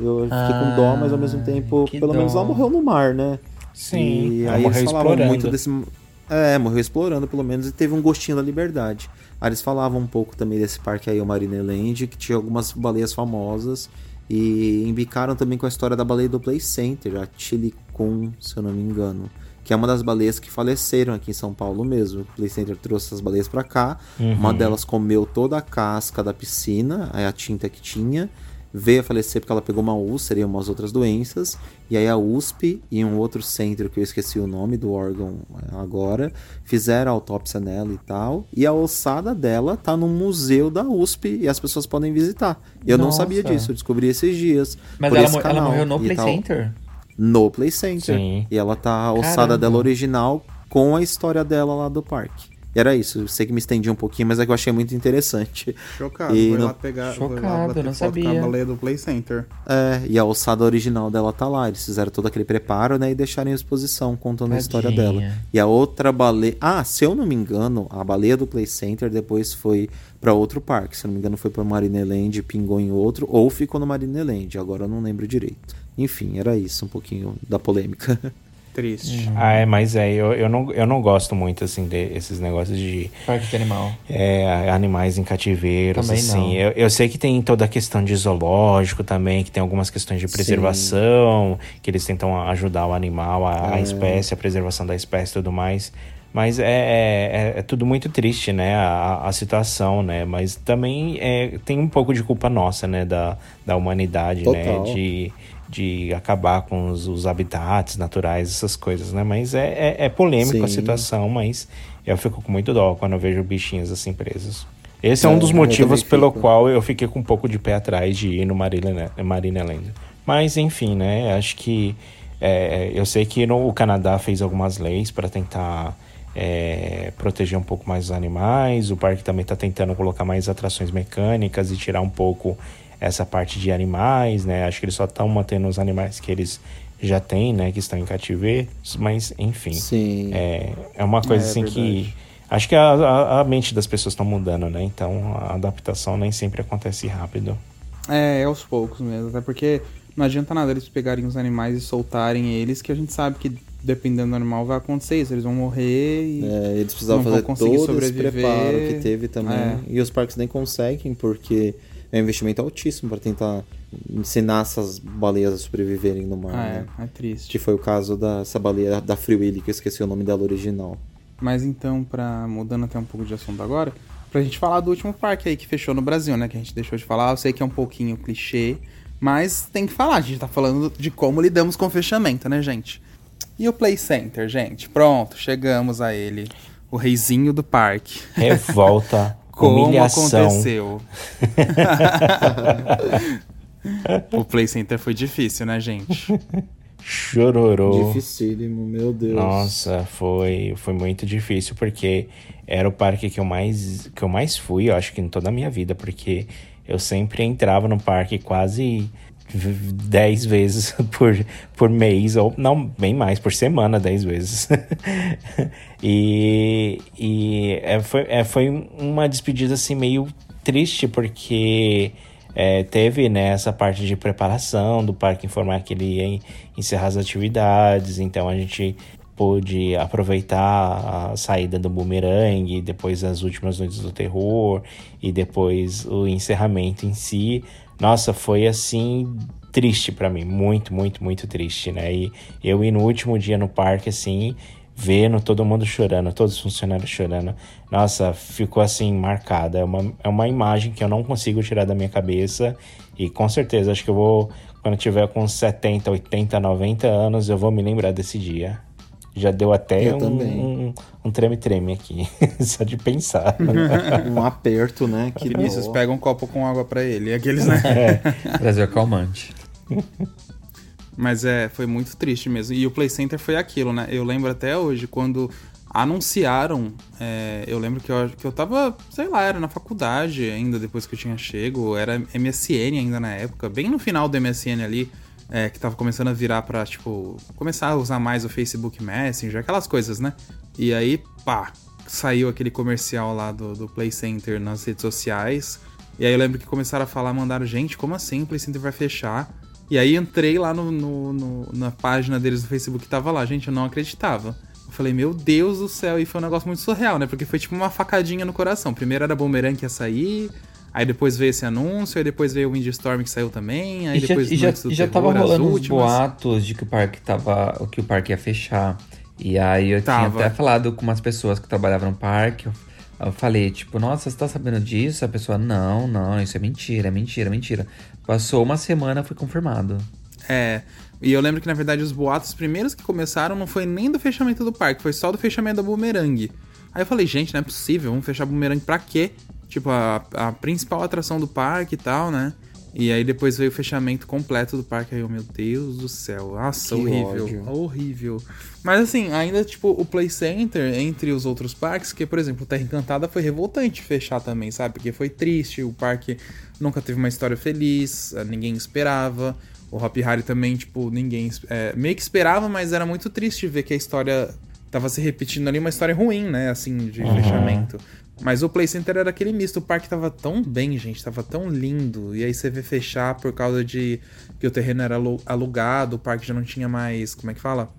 Eu fiquei ah, com dó, mas ao mesmo tempo, pelo dó. menos ela morreu no mar, né? Sim, e aí eles falavam explorando. muito desse. É, morreu explorando pelo menos e teve um gostinho da liberdade. Aí eles falavam um pouco também desse parque aí, o Marineland, que tinha algumas baleias famosas. E embicaram também com a história da baleia do Play Center, a Chilicum, se eu não me engano. Que é uma das baleias que faleceram aqui em São Paulo mesmo. O Play Center trouxe essas baleias para cá. Uhum. Uma delas comeu toda a casca da piscina, a tinta que tinha veio a falecer porque ela pegou uma úlcera e umas outras doenças. E aí a USP e um outro centro que eu esqueci o nome do órgão é, agora fizeram a autópsia nela e tal. E a ossada dela tá no museu da USP e as pessoas podem visitar. Eu Nossa. não sabia disso, eu descobri esses dias. Mas ela, canal, ela, morreu no Play tal. Center? No Play Center. Sim. E ela tá a ossada Caramba. dela original com a história dela lá do parque. E era isso. Eu sei que me estendi um pouquinho, mas é que eu achei muito interessante. Chocado. E não... lá pegar. Chocado, lá não sabia. a baleia do Play Center. É, e a ossada original dela tá lá. Eles fizeram todo aquele preparo, né? E deixaram em exposição, contando Tadinha. a história dela. E a outra baleia. Ah, se eu não me engano, a baleia do Play Center depois foi para outro parque. Se eu não me engano, foi pra Marineland, pingou em outro, ou ficou no Marineland. Agora eu não lembro direito. Enfim, era isso, um pouquinho da polêmica. Triste. Uhum. Ah, é, mas é, eu, eu, não, eu não gosto muito, assim, desses negócios de... Parque de animal. É, animais em cativeiros, também assim. Não. Eu, eu sei que tem toda a questão de zoológico também, que tem algumas questões de preservação, Sim. que eles tentam ajudar o animal, a, é. a espécie, a preservação da espécie e tudo mais. Mas é, é, é, é, tudo muito triste, né? A, a situação, né? Mas também é, tem um pouco de culpa nossa, né? Da, da humanidade, né? Total. né? De, de acabar com os, os, habitats naturais, essas coisas, né? Mas é, é, é polêmico Sim. a situação, mas eu fico com muito dó quando eu vejo bichinhos assim presos. Esse é, é um dos motivos pelo fico. qual eu fiquei com um pouco de pé atrás de ir no Marina, Marina Land. Mas enfim, né? Acho que é, eu sei que no, o Canadá fez algumas leis para tentar é, proteger um pouco mais os animais. O parque também está tentando colocar mais atrações mecânicas e tirar um pouco essa parte de animais, né? Acho que eles só estão mantendo os animais que eles já têm, né? Que estão em cativeiro, mas enfim. Sim. É, é uma coisa é, assim que. Acho que a, a, a mente das pessoas está mudando, né? Então a adaptação nem sempre acontece rápido. É, é aos poucos mesmo. Até porque não adianta nada eles pegarem os animais e soltarem eles, que a gente sabe que dependendo do animal vai acontecer isso. Eles vão morrer e. É, eles precisavam fazer todo sobreviver. esse preparo que teve também. É. E os parques nem conseguem, porque é um investimento altíssimo para tentar ensinar essas baleias a sobreviverem no mar. Ah, né? é, é triste. Que foi o caso dessa baleia da Free Willy, que eu esqueci o nome dela original. Mas então, para mudando até um pouco de assunto agora, pra gente falar do último parque aí que fechou no Brasil, né? Que a gente deixou de falar. Eu sei que é um pouquinho clichê, mas tem que falar. A gente tá falando de como lidamos com o fechamento, né, gente? E o Play Center, gente? Pronto, chegamos a ele. O reizinho do parque. Revolta Como humilhação. aconteceu? o Play Center foi difícil, né, gente? Chororô. Dificílimo, meu Deus. Nossa, foi, foi muito difícil, porque era o parque que eu mais, que eu mais fui, eu acho que em toda a minha vida, porque eu sempre entrava no parque quase 10 vezes por, por mês, ou não, bem mais, por semana, 10 vezes. e e é, foi, é, foi uma despedida assim meio triste, porque é, teve né, essa parte de preparação do parque informar que ele ia encerrar as atividades, então a gente pôde aproveitar a saída do Boomerang, depois as últimas noites do terror e depois o encerramento em si. Nossa, foi assim triste para mim, muito, muito, muito triste, né? E eu ir no último dia no parque assim, vendo todo mundo chorando, todos os funcionários chorando. Nossa, ficou assim marcada. É uma, é uma imagem que eu não consigo tirar da minha cabeça. E com certeza, acho que eu vou, quando eu tiver com 70, 80, 90 anos, eu vou me lembrar desse dia. Já deu até um, um, treme-treme aqui, só de pensar. um aperto, né? Que Vinícius, pega um copo com água para ele. Aqueles, né? É. Brasil é calmante. Mas é, foi muito triste mesmo. E o Play Center foi aquilo, né? Eu lembro até hoje, quando anunciaram, é, eu lembro que eu, que eu tava, sei lá, era na faculdade ainda, depois que eu tinha chego, era MSN ainda na época, bem no final do MSN ali, é, que tava começando a virar pra, tipo, começar a usar mais o Facebook Messenger, aquelas coisas, né? E aí, pá, saiu aquele comercial lá do, do Play Center nas redes sociais. E aí eu lembro que começaram a falar, mandaram, gente, como assim o Play Center vai fechar? E aí entrei lá no, no, no, na página deles do Facebook que tava lá, gente, eu não acreditava. Eu falei, meu Deus do céu, e foi um negócio muito surreal, né? Porque foi tipo uma facadinha no coração. Primeiro era Boomerang que ia sair, Aí depois veio esse anúncio, aí depois veio o Windstorm que saiu também, aí e depois já, e já, e já tava rolando uns boatos de que o parque tava. que o parque ia fechar. E aí eu tava. tinha até falado com umas pessoas que trabalhavam no parque. Eu, eu falei, tipo, nossa, você tá sabendo disso? A pessoa, não, não, isso é mentira, é mentira, é mentira. Passou uma semana, foi confirmado. É. E eu lembro que, na verdade, os boatos primeiros que começaram não foi nem do fechamento do parque, foi só do fechamento da Boomerang. Aí eu falei, gente, não é possível, vamos fechar Boomerang pra quê? Tipo, a, a principal atração do parque e tal, né? E aí depois veio o fechamento completo do parque. Aí eu, meu Deus do céu. Nossa, que horrível. Ódio. Horrível. Mas assim, ainda, tipo, o Play Center, entre os outros parques, que, por exemplo, o Terra Encantada foi revoltante fechar também, sabe? Porque foi triste, o parque nunca teve uma história feliz, eh, ninguém esperava. O Hop Harry também, tipo, ninguém. É, meio que esperava, mas era muito triste ver que a história tava se repetindo ali, uma história ruim, né? Assim, de uhum. fechamento. Mas o Play Center era aquele misto. O parque tava tão bem, gente. Tava tão lindo. E aí você vê fechar por causa de que o terreno era alugado, o parque já não tinha mais. Como é que fala?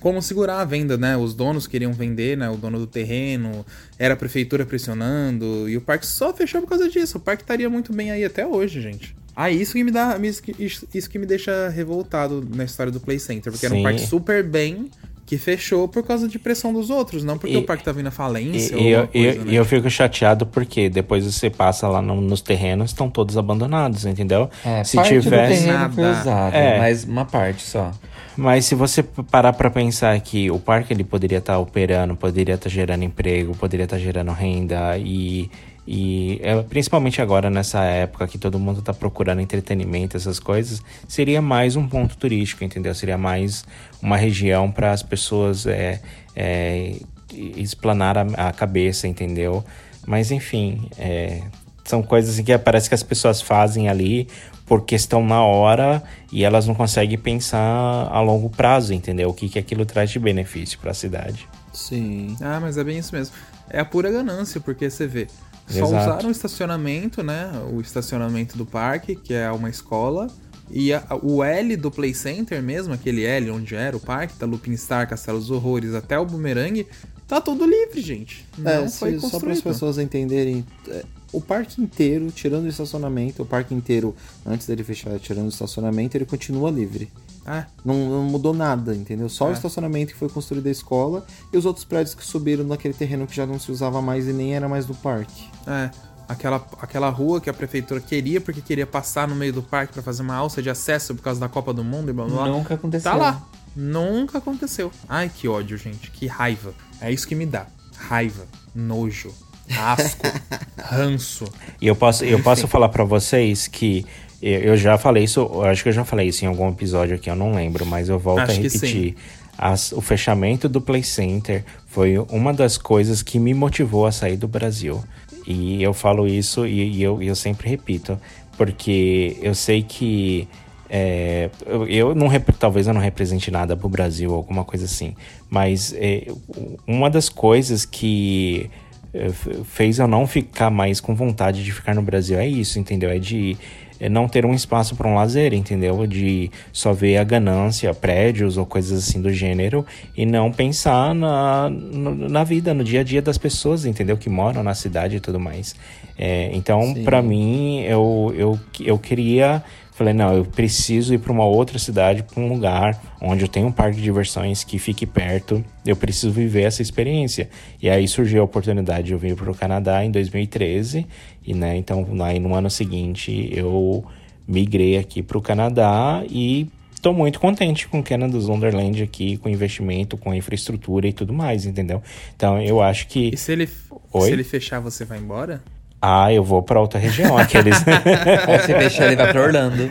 Como segurar a venda, né? Os donos queriam vender, né? O dono do terreno, era a prefeitura pressionando. E o parque só fechou por causa disso. O parque estaria muito bem aí até hoje, gente. Ah, isso que me dá. Isso, isso que me deixa revoltado na história do Play Center. Porque Sim. era um parque super bem que fechou por causa de pressão dos outros, não porque e, o parque tá vindo a falência. E, eu, coisa, né? eu fico chateado porque depois você passa lá no, nos terrenos, estão todos abandonados, entendeu? É, se parte tivesse. Do terreno foi usado, é. mas uma parte só. Mas se você parar para pensar que o parque ele poderia estar tá operando, poderia estar tá gerando emprego, poderia estar tá gerando renda e e é, principalmente agora nessa época que todo mundo está procurando entretenimento, essas coisas, seria mais um ponto turístico, entendeu? Seria mais uma região para as pessoas é, é, explanar a, a, cabeça, entendeu? Mas enfim, é, são coisas que parece que as pessoas fazem ali porque estão na hora e elas não conseguem pensar a longo prazo, entendeu? O que, que aquilo traz de benefício para a cidade. Sim. Ah, mas é bem isso mesmo. É a pura ganância, porque você vê só Exato. usaram o estacionamento, né? O estacionamento do parque, que é uma escola. E a, o L do Play Center mesmo, aquele L onde era o parque, da Lupin Star, Castelo dos Horrores até o Boomerang, tá todo livre, gente. É, Não foi se, Só para as pessoas entenderem, é, o parque inteiro, tirando o estacionamento, o parque inteiro, antes dele fechar, tirando o estacionamento, ele continua livre. É. Não, não, mudou nada, entendeu? Só é. o estacionamento que foi construído da escola e os outros prédios que subiram naquele terreno que já não se usava mais e nem era mais do parque. É. Aquela, aquela rua que a prefeitura queria porque queria passar no meio do parque para fazer uma alça de acesso por causa da Copa do Mundo e blá blá. Nunca aconteceu. Tá lá. Nunca aconteceu. Ai, que ódio, gente. Que raiva. É isso que me dá. Raiva. Nojo. Asco. ranço. E eu posso, eu posso falar para vocês que eu já falei isso, acho que eu já falei isso em algum episódio aqui, eu não lembro, mas eu volto acho a repetir. As, o fechamento do Play Center foi uma das coisas que me motivou a sair do Brasil. E eu falo isso e, e eu, eu sempre repito, porque eu sei que é, eu, não talvez eu não represente nada pro Brasil, alguma coisa assim. Mas é, uma das coisas que é, fez eu não ficar mais com vontade de ficar no Brasil é isso, entendeu? É de não ter um espaço para um lazer, entendeu? De só ver a ganância, prédios ou coisas assim do gênero e não pensar na, na vida, no dia a dia das pessoas, entendeu? Que moram na cidade e tudo mais. É, então, para mim, eu, eu, eu queria. Falei, não, eu preciso ir para uma outra cidade, para um lugar onde eu tenho um parque de diversões que fique perto. Eu preciso viver essa experiência. E aí surgiu a oportunidade de eu vir para o Canadá em 2013. E, né, então, aí no ano seguinte, eu migrei aqui para o Canadá e tô muito contente com o Canada's Wonderland aqui, com investimento, com infraestrutura e tudo mais, entendeu? Então, eu acho que. E se ele, Oi? se ele fechar, você vai embora? Ah, eu vou para outra região, aqueles. Você fechar, ele vai pra Orlando.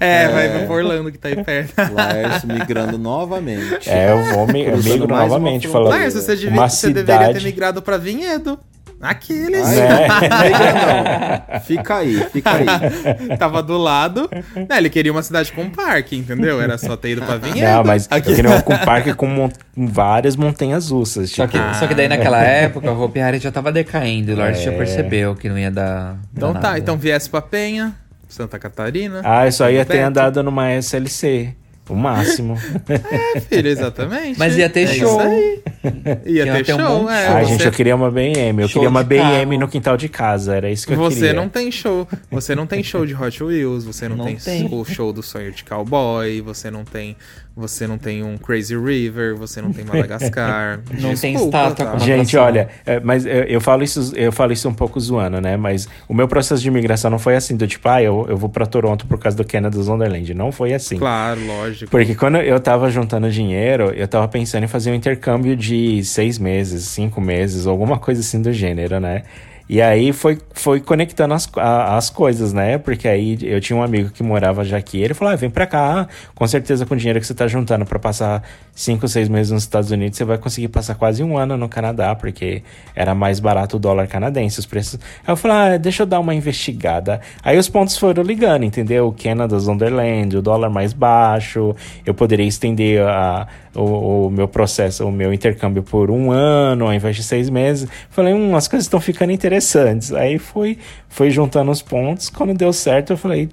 É, vai pra Orlando que tá aí perto. Laércio migrando novamente. É, eu vou me, eu migro novamente, falando. Lars, você, devia, uma você deveria ter cidade. migrado pra Vinhedo. Aqueles. Ai, Né? não. Fica aí, fica aí. Tava do lado. Né, ele queria uma cidade com parque, entendeu? Era só ter ido pra Vinhedo. Não, mas Aqui. eu queria um parque com mon- várias montanhas russas. Só Tipo, que, só que daí naquela época o Hopi Hari já tava decaindo. E o Lars É. já percebeu que não ia dar. Então dar tá, nada. então viesse pra Penha, Santa Catarina. ah, eu só ia ter andado numa SLC. O máximo. É, filho, exatamente. Mas ia ter É isso show. aí. Ia Ia ter ter um show, de é. show. ah, você, gente, eu queria uma BM. Eu Show queria uma BM carro. no quintal de casa. Era isso que eu você queria. não tem show. Você não tem show de Hot Wheels, você não, Não tem, tem. o show do sonho de cowboy, você não tem. Você não tem um Crazy River, você não tem Madagascar. Não tem Desculpa, estátua tá? Gente, olha, é, mas eu, eu falo isso, eu falo isso um pouco zoando, né? Mas o meu processo de imigração não foi assim, do tipo, ah, eu, eu vou pra Toronto por causa do Canada's Wonderland. Não foi assim. Claro, lógico. Porque quando eu tava juntando dinheiro, eu tava pensando em fazer um intercâmbio de seis meses, cinco meses, alguma coisa assim do gênero, né? E aí foi, foi conectando as, a- as coisas, né? Porque aí eu tinha um amigo que morava já aqui. Ele falou: ah, vem pra cá, com certeza com o dinheiro que você tá juntando pra passar cinco, seis meses nos Estados Unidos, você vai conseguir passar quase um ano no Canadá, porque era mais barato o dólar canadense, os preços. Aí eu falei: ah, deixa eu dar uma investigada. Aí os pontos foram ligando, entendeu? O Canada's Wonderland, o dólar mais baixo, eu poderia estender a, o, o meu processo, o meu intercâmbio por um ano, ao invés de seis meses. Falei, hum, as coisas estão ficando interessantes. Aí fui, fui juntando os pontos. Quando deu certo, eu falei,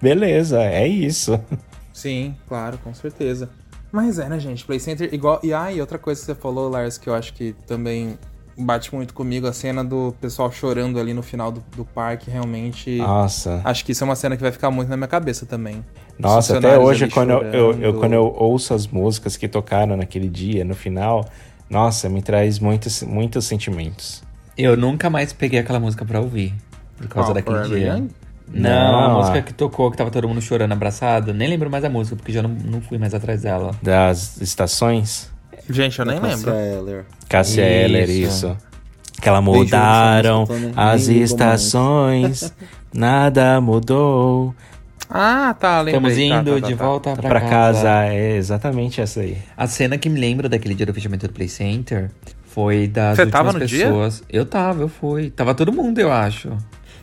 beleza, é isso. Sim, claro, com certeza. Mas é, né, gente? Play Center igual. E ah, e outra coisa que você falou, Lars, que eu acho que também bate muito comigo, a cena do pessoal chorando ali no final do, do parque, realmente. Nossa. Acho que isso é uma cena que vai ficar muito na minha cabeça também. Nossa, até hoje, quando eu, eu, eu- quando eu ouço as músicas que tocaram naquele dia, no final, nossa, me traz muitos, muitos sentimentos. Eu nunca mais peguei aquela música pra ouvir. Por causa Qual, daquele dia. Young? Não, a Não, música a- que tocou, que tava todo mundo chorando abraçado. Nem lembro mais a música, porque já não, não fui mais atrás dela. Das estações, Gente, eu nem Cássia lembro. Eller. Cássia Isso. Eller, isso. Que ela Beijo, mudaram Wilson, nem as estações, nada mudou. Ah, tá, lembrei. Estamos Tá, indo tá, tá, de tá. volta pra, Pra casa, é exatamente essa aí. A cena que me lembra daquele dia do fechamento do Play Center foi das Você últimas tava no dia? pessoas. Eu tava, eu fui. Tava todo mundo, eu acho.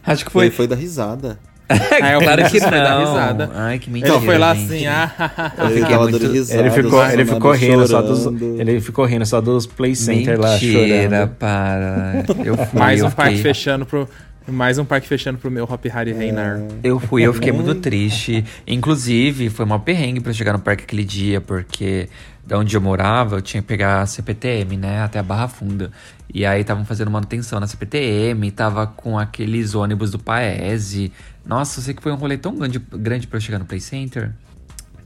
Acho que Foi, foi. foi da risada. Eu claro que não. risada. Ai, que mentira. Ele foi lá gente. assim, ah, Eu Ele fiquei tava muito- risada, Ele ficou, ele ficou rindo só dos, ele ficou rindo só dos Play Center lá Mentira, chorando. para. Eu fui, mais eu um parque fiquei... fechando pro. Mais um parque fechando pro meu Hop Harry reinar. Eu fui, eu fiquei muito triste. Inclusive, foi uma perrengue pra eu chegar no parque aquele dia, porque da onde eu morava, eu tinha que pegar a CPTM, né, até a Barra Funda. E aí estavam fazendo manutenção na CPTM, tava com aqueles ônibus do Paese. Nossa, eu sei que foi um rolê tão grande, grande pra eu chegar no Play Center,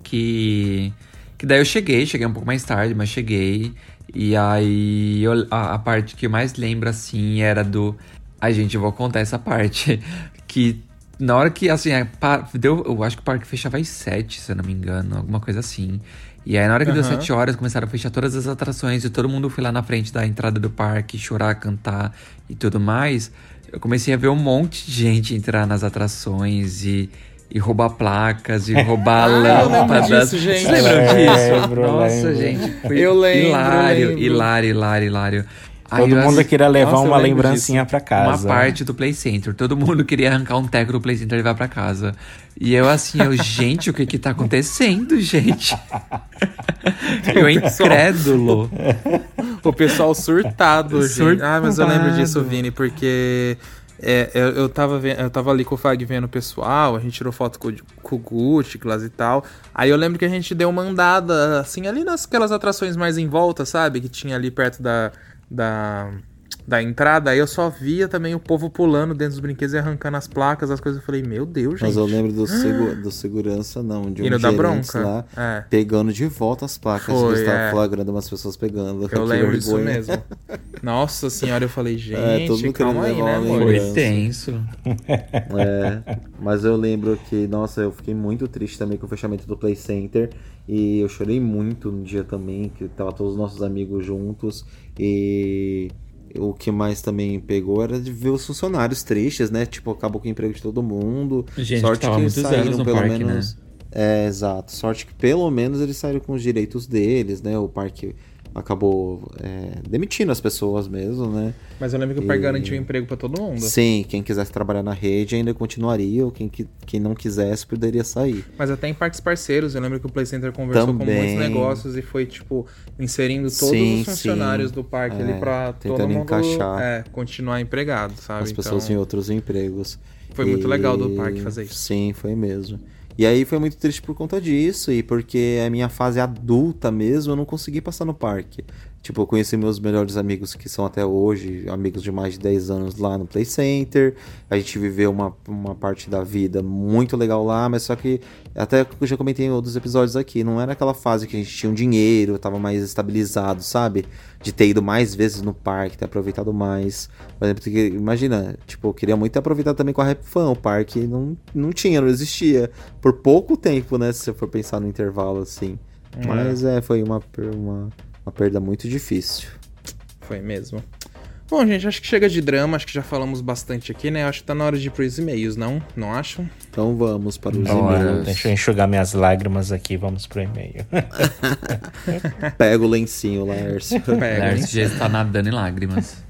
que que daí eu cheguei, cheguei um pouco mais tarde, mas cheguei. E aí eu- a, a parte que eu mais lembro assim era do Ai, gente, eu vou contar essa parte. Que na hora que, assim, é, pa- deu, eu acho que o parque fechava às sete, se eu não me engano, alguma coisa assim. E aí, na hora que deu Aham. sete horas, começaram a fechar todas as atrações e todo mundo foi lá na frente da entrada do parque chorar, cantar e tudo mais. Eu comecei a ver um monte de gente entrar nas atrações e, e roubar placas e roubar Ah, eu lembro lâmpadas. disso, gente. Vocês lembram disso? Lembro, Nossa, lembro. gente. Foi Eu lembro, hilário, lembro. hilário, hilário, hilário. Todo mundo queria levar Nossa, uma lembrancinha pra casa. Uma parte do Play Center. Todo mundo queria arrancar um teco do Play Center e levar pra casa. E eu assim, eu, gente, o que que tá acontecendo, gente? eu incrédulo. O pessoal surtado, gente. Surtado. Ah, mas eu lembro disso, Vini, porque é, eu, eu, tava eu tava ali com o Fag vendo o pessoal, a gente tirou foto com, o- com o Gucci, Glass e tal. Aí eu lembro que a gente deu uma andada, assim, ali nasquelas atrações mais em volta, sabe? Que tinha ali perto da, da, da entrada. Aí eu só via também o povo pulando dentro dos brinquedos e arrancando as placas, as coisas. Eu falei, meu Deus, gente. Mas eu lembro do, segu- do segurança, não, de um gerente bronca. lá, É. pegando de volta as placas. Foi, Eles estavam é. flagrando umas pessoas pegando. Eu Que lembro disso mesmo. Nossa senhora, eu falei, gente, É, todo mundo calma aí, né, amor? Foi tenso. É, mas eu lembro que, nossa, eu fiquei muito triste também com o fechamento do Play Center. E eu chorei muito no dia também, que tava todos os nossos amigos juntos. E o que mais também pegou era de ver os funcionários tristes, né? Tipo, acabou com o emprego de todo mundo. Gente, Sorte que muitos saíram pelo parque, menos. É, exato. Sorte que pelo menos eles saíram com os direitos deles, né? O parque acabou é, demitindo as pessoas mesmo, né? Mas eu lembro que o parque E- garantiu emprego pra todo mundo. Sim, quem quisesse trabalhar na rede ainda continuaria, ou quem, que- quem não quisesse poderia sair. Mas até em parques parceiros, eu lembro que o Play Center conversou com Também. muitos negócios e foi, tipo, inserindo todos Sim, os funcionários sim. do parque É, ali pra todo tentando mundo encaixar. é, continuar empregado, sabe? as pessoas então, em outros empregos. Foi muito legal do parque fazer isso. Sim, foi mesmo. E aí foi muito triste por conta disso, e porque a minha fase adulta mesmo, eu não consegui passar no parque. Tipo, eu conheci meus melhores amigos que são até hoje, amigos de mais de 10 anos lá no Play Center. A gente viveu uma, uma parte da vida muito legal lá, mas só que, até que eu já comentei em outros episódios aqui, não era aquela fase que a gente tinha um dinheiro, tava mais estabilizado, sabe? De ter ido mais vezes no parque, ter aproveitado mais. Por exemplo, porque, imagina, tipo, eu queria muito ter aproveitado também com a Rap Fan, o parque não, não tinha, não existia. Por pouco tempo, né, se você for pensar no intervalo assim. Mas é, foi uma, uma, uma perda muito difícil. Foi mesmo. Bom, gente, acho que chega de drama, acho que já falamos bastante aqui, né? Acho que tá na hora de ir pros e-mails, não? Não acham? Então vamos para os Bora. e-mails. Deixa eu enxugar minhas lágrimas aqui, vamos pro e-mail. Pega o lencinho, Laércio. Pega, hein? Lércio já está nadando em lágrimas.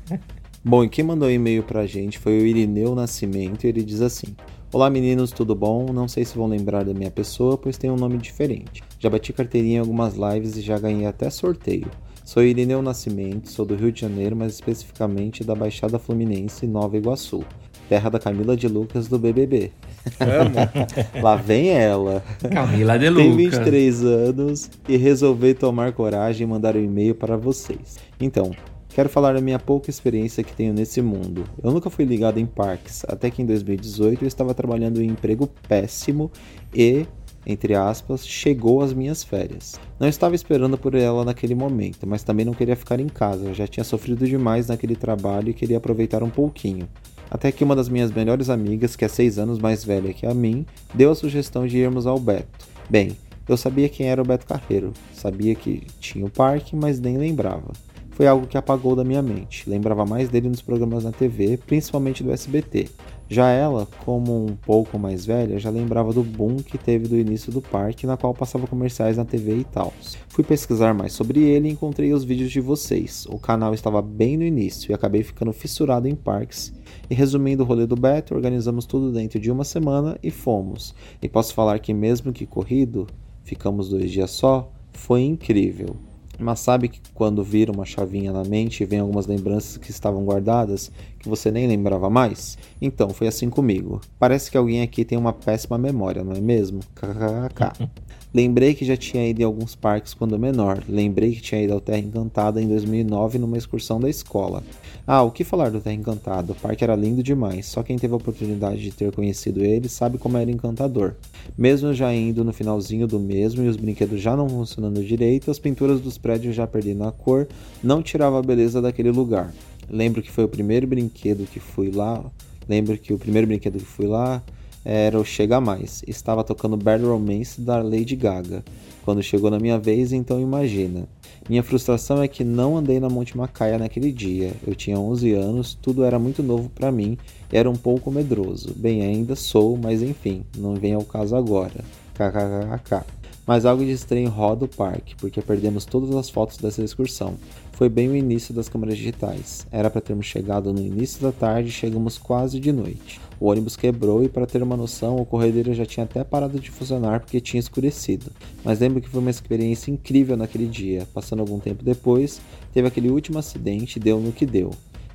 Bom, e quem mandou e-mail pra gente foi o Irineu Nascimento e ele diz assim: Olá meninos, tudo bom? Não sei se vão lembrar da minha pessoa, pois tem um nome diferente. Já bati carteirinha em algumas lives e já ganhei até sorteio. Sou Irineu Nascimento, sou do Rio de Janeiro, mas especificamente da Baixada Fluminense, Nova Iguaçu, terra da Camila de Lucas do BBB. Amo. Lá vem ela. Camila de Tenho Luca. 23 anos e resolvi tomar coragem e mandar um e-mail para vocês. Então, quero falar da minha pouca experiência que tenho nesse mundo. Eu nunca fui ligado em parques, até que em 2018 eu estava trabalhando em um emprego péssimo e, entre aspas, chegou às minhas férias. Não estava esperando por ela naquele momento, mas também não queria ficar em casa. Já tinha sofrido demais naquele trabalho e queria aproveitar um pouquinho. Até que uma das minhas melhores amigas, que é seis anos mais velha que a mim, deu a sugestão de irmos ao Beto. Bem, eu sabia quem era o Beto Carreiro, sabia que tinha o parque, mas nem lembrava. Foi algo que apagou da minha mente. Lembrava mais dele nos programas na TV, principalmente do SBT. Já ela, como um pouco mais velha, já lembrava do boom que teve do início do parque, na qual passava comerciais na TV e tal. Fui pesquisar mais sobre ele e encontrei os vídeos de vocês. O canal estava bem no início e acabei ficando fissurado em parques. E resumindo o rolê do Beto, organizamos tudo dentro de uma semana e fomos. E posso falar que mesmo que corrido, ficamos dois dias só, foi incrível. Mas sabe que quando vira uma chavinha na mente vem algumas lembranças que estavam guardadas que você nem lembrava mais? Então, foi assim comigo. Parece que alguém aqui tem uma péssima memória, não é mesmo? KKK. Lembrei que já tinha ido em alguns parques quando menor. Lembrei que tinha ido ao Terra Encantada em 2009 numa excursão da escola. Ah, o que falar do Terra Encantada? O parque era lindo demais. Só quem teve a oportunidade de ter conhecido ele sabe como era encantador. Mesmo já indo no finalzinho do mesmo e os brinquedos já não funcionando direito, as pinturas dos prédios já perdendo a cor, não tirava a beleza daquele lugar. Lembro que foi o primeiro brinquedo que fui lá. Lembro que o primeiro brinquedo que fui lá era o Chega Mais. Estava tocando Bad Romance da Lady Gaga. Quando chegou na minha vez, então imagina. Minha frustração é que não andei na Monte Macaia naquele dia. Eu tinha 11 anos, tudo era muito novo para mim e era um pouco medroso. Bem, ainda sou, mas enfim, não vem ao caso agora. KKKK. Mas algo de estranho roda o parque, porque perdemos todas as fotos dessa excursão. Foi bem o início das câmeras digitais. Era para termos chegado no início da tarde chegamos quase de noite. O ônibus quebrou e, para ter uma noção, o corredeiro já tinha até parado de funcionar porque tinha escurecido. Mas lembro que foi uma experiência incrível naquele dia. Passando algum tempo depois, teve aquele último acidente e deu no que deu.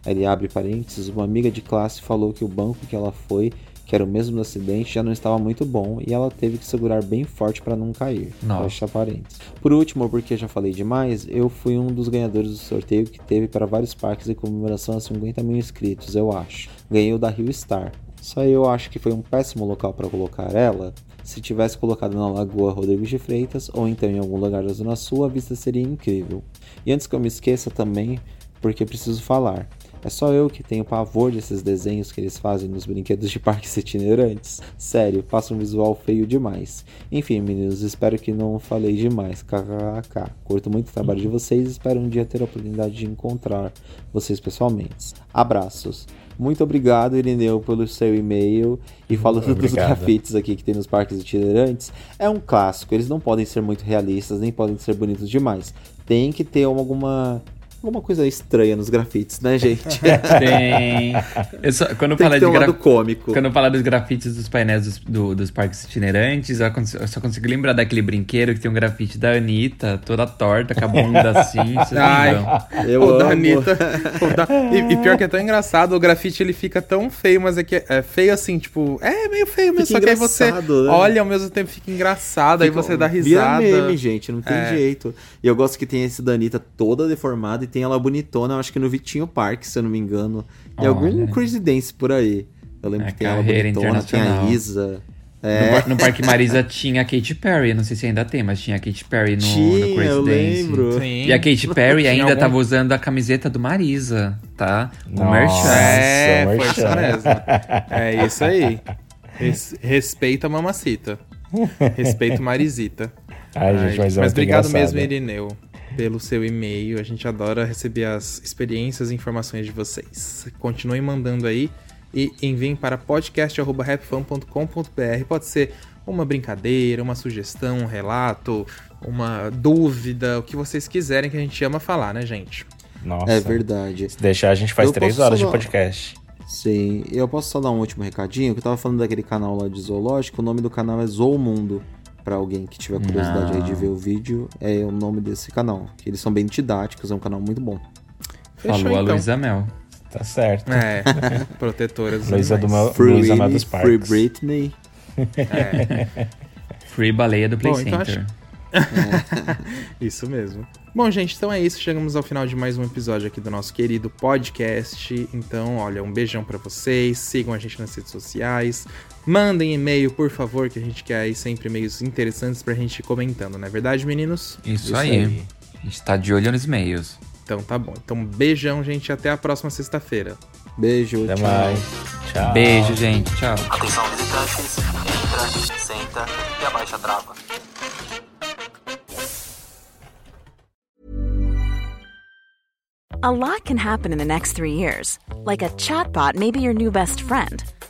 Ele abre parênteses, uma amiga de classe falou que o banco que ela foi que era o mesmo do acidente, já não estava muito bom e ela teve que segurar bem forte para não cair. Nossa. Fecha parênteses. Por último, porque já falei demais, eu fui um dos ganhadores do sorteio que teve para vários parques em comemoração a 50 mil inscritos, eu acho. Ganhei o da Rio Star. Só eu acho que foi um péssimo local para colocar ela. Se tivesse colocado na Lagoa Rodrigues de Freitas ou então em algum lugar da Zona Sul, a vista seria incrível. E antes que eu me esqueça também, porque preciso falar. É só eu que tenho pavor desses desenhos que eles fazem nos brinquedos de parques itinerantes. Sério, passa um visual feio demais. Enfim, meninos, espero que não falei demais. KKK. Curto muito o trabalho de vocês e espero um dia ter a oportunidade de encontrar vocês pessoalmente. Abraços. Muito obrigado, Irineu, pelo seu e-mail. E falando dos Obrigado. grafites aqui que tem nos parques itinerantes, é um clássico. Eles não podem ser muito realistas, nem podem ser bonitos demais. Tem que ter alguma, alguma coisa estranha nos grafites, né, gente? Tem. Eu só- quando Tem de um cômico. Quando fala dos grafites dos painéis dos, do- dos parques itinerantes, eu cons- eu só consigo lembrar daquele brinquedo que tem um grafite da Anitta, toda torta, com a bunda assim. Ai. Eu o da amo. Anitta. o da- E, e pior que é tão engraçado, o grafite ele fica tão feio, mas é que é feio assim, tipo, é meio feio mesmo. Fica só que aí você né? olha ao mesmo tempo fica engraçado, aí Fica- você dá Vira risada. meme, gente, não tem É. jeito. E eu gosto que tem esse da Anitta toda deformada e tem ela bonitona, eu acho que no Vitinho Park, se eu não me engano. Em algum. Crazy Dance por aí. Eu lembro É, que tem ela carreira bonitona, tem a. Isa. No, É, par- no Parque Marisa tinha a Katy Perry, não sei se ainda tem, mas tinha a Katy Perry no, tinha, no Crazy eu Dance. lembro. Sim. E a Katy Perry Tinha ainda algum- tava usando a camiseta do Marisa, tá? O Nossa. merchan. É, foi isso mesmo. É isso aí. Res- respeita a mamacita. Respeita o Marisita. Ai, gente, mas é muito obrigado engraçado. mesmo, Irineu, pelo seu e-mail. A gente adora receber as experiências e informações de vocês. Continuem mandando aí e enviem para podcast.rapfan.com.br. Pode ser uma brincadeira, uma sugestão, um relato, uma dúvida, o que vocês quiserem que a gente ama falar, né, gente? Nossa. É verdade. Se deixar, a gente faz Eu três horas de podcast. Sim, eu posso só dar um último recadinho? Que eu tava falando daquele canal lá de zoológico, o nome do canal é Zoomundo. Pra alguém que tiver curiosidade aí de ver o vídeo, é o nome desse canal. Que eles são bem didáticos, é um canal muito bom. Fechou, Falou a então. Luísa Mel. Tá certo. É, protetora dos Luísa do meu- Free Luísa Mel dos Free Parques. Britney. Free Baleia do Play Bom, então Center. Isso mesmo. Bom, gente, então é isso. Chegamos ao final de mais um episódio aqui do nosso querido podcast. Então, olha, um beijão pra vocês. Sigam a gente nas redes sociais. Mandem e-mail, por favor, que a gente quer aí sempre e-mails interessantes pra gente ir comentando, não é verdade, meninos? Isso, Isso aí. aí. A gente tá de olho nos e-mails. Então tá bom. Então, beijão, gente. Até a próxima sexta-feira. Beijo, Até tchau. mais. Tchau. Beijo, gente. Tchau. Atenção visitantes, entra, senta e abaixa a trava. A lot can happen in the next three years. Like a chatbot may be your new best friend.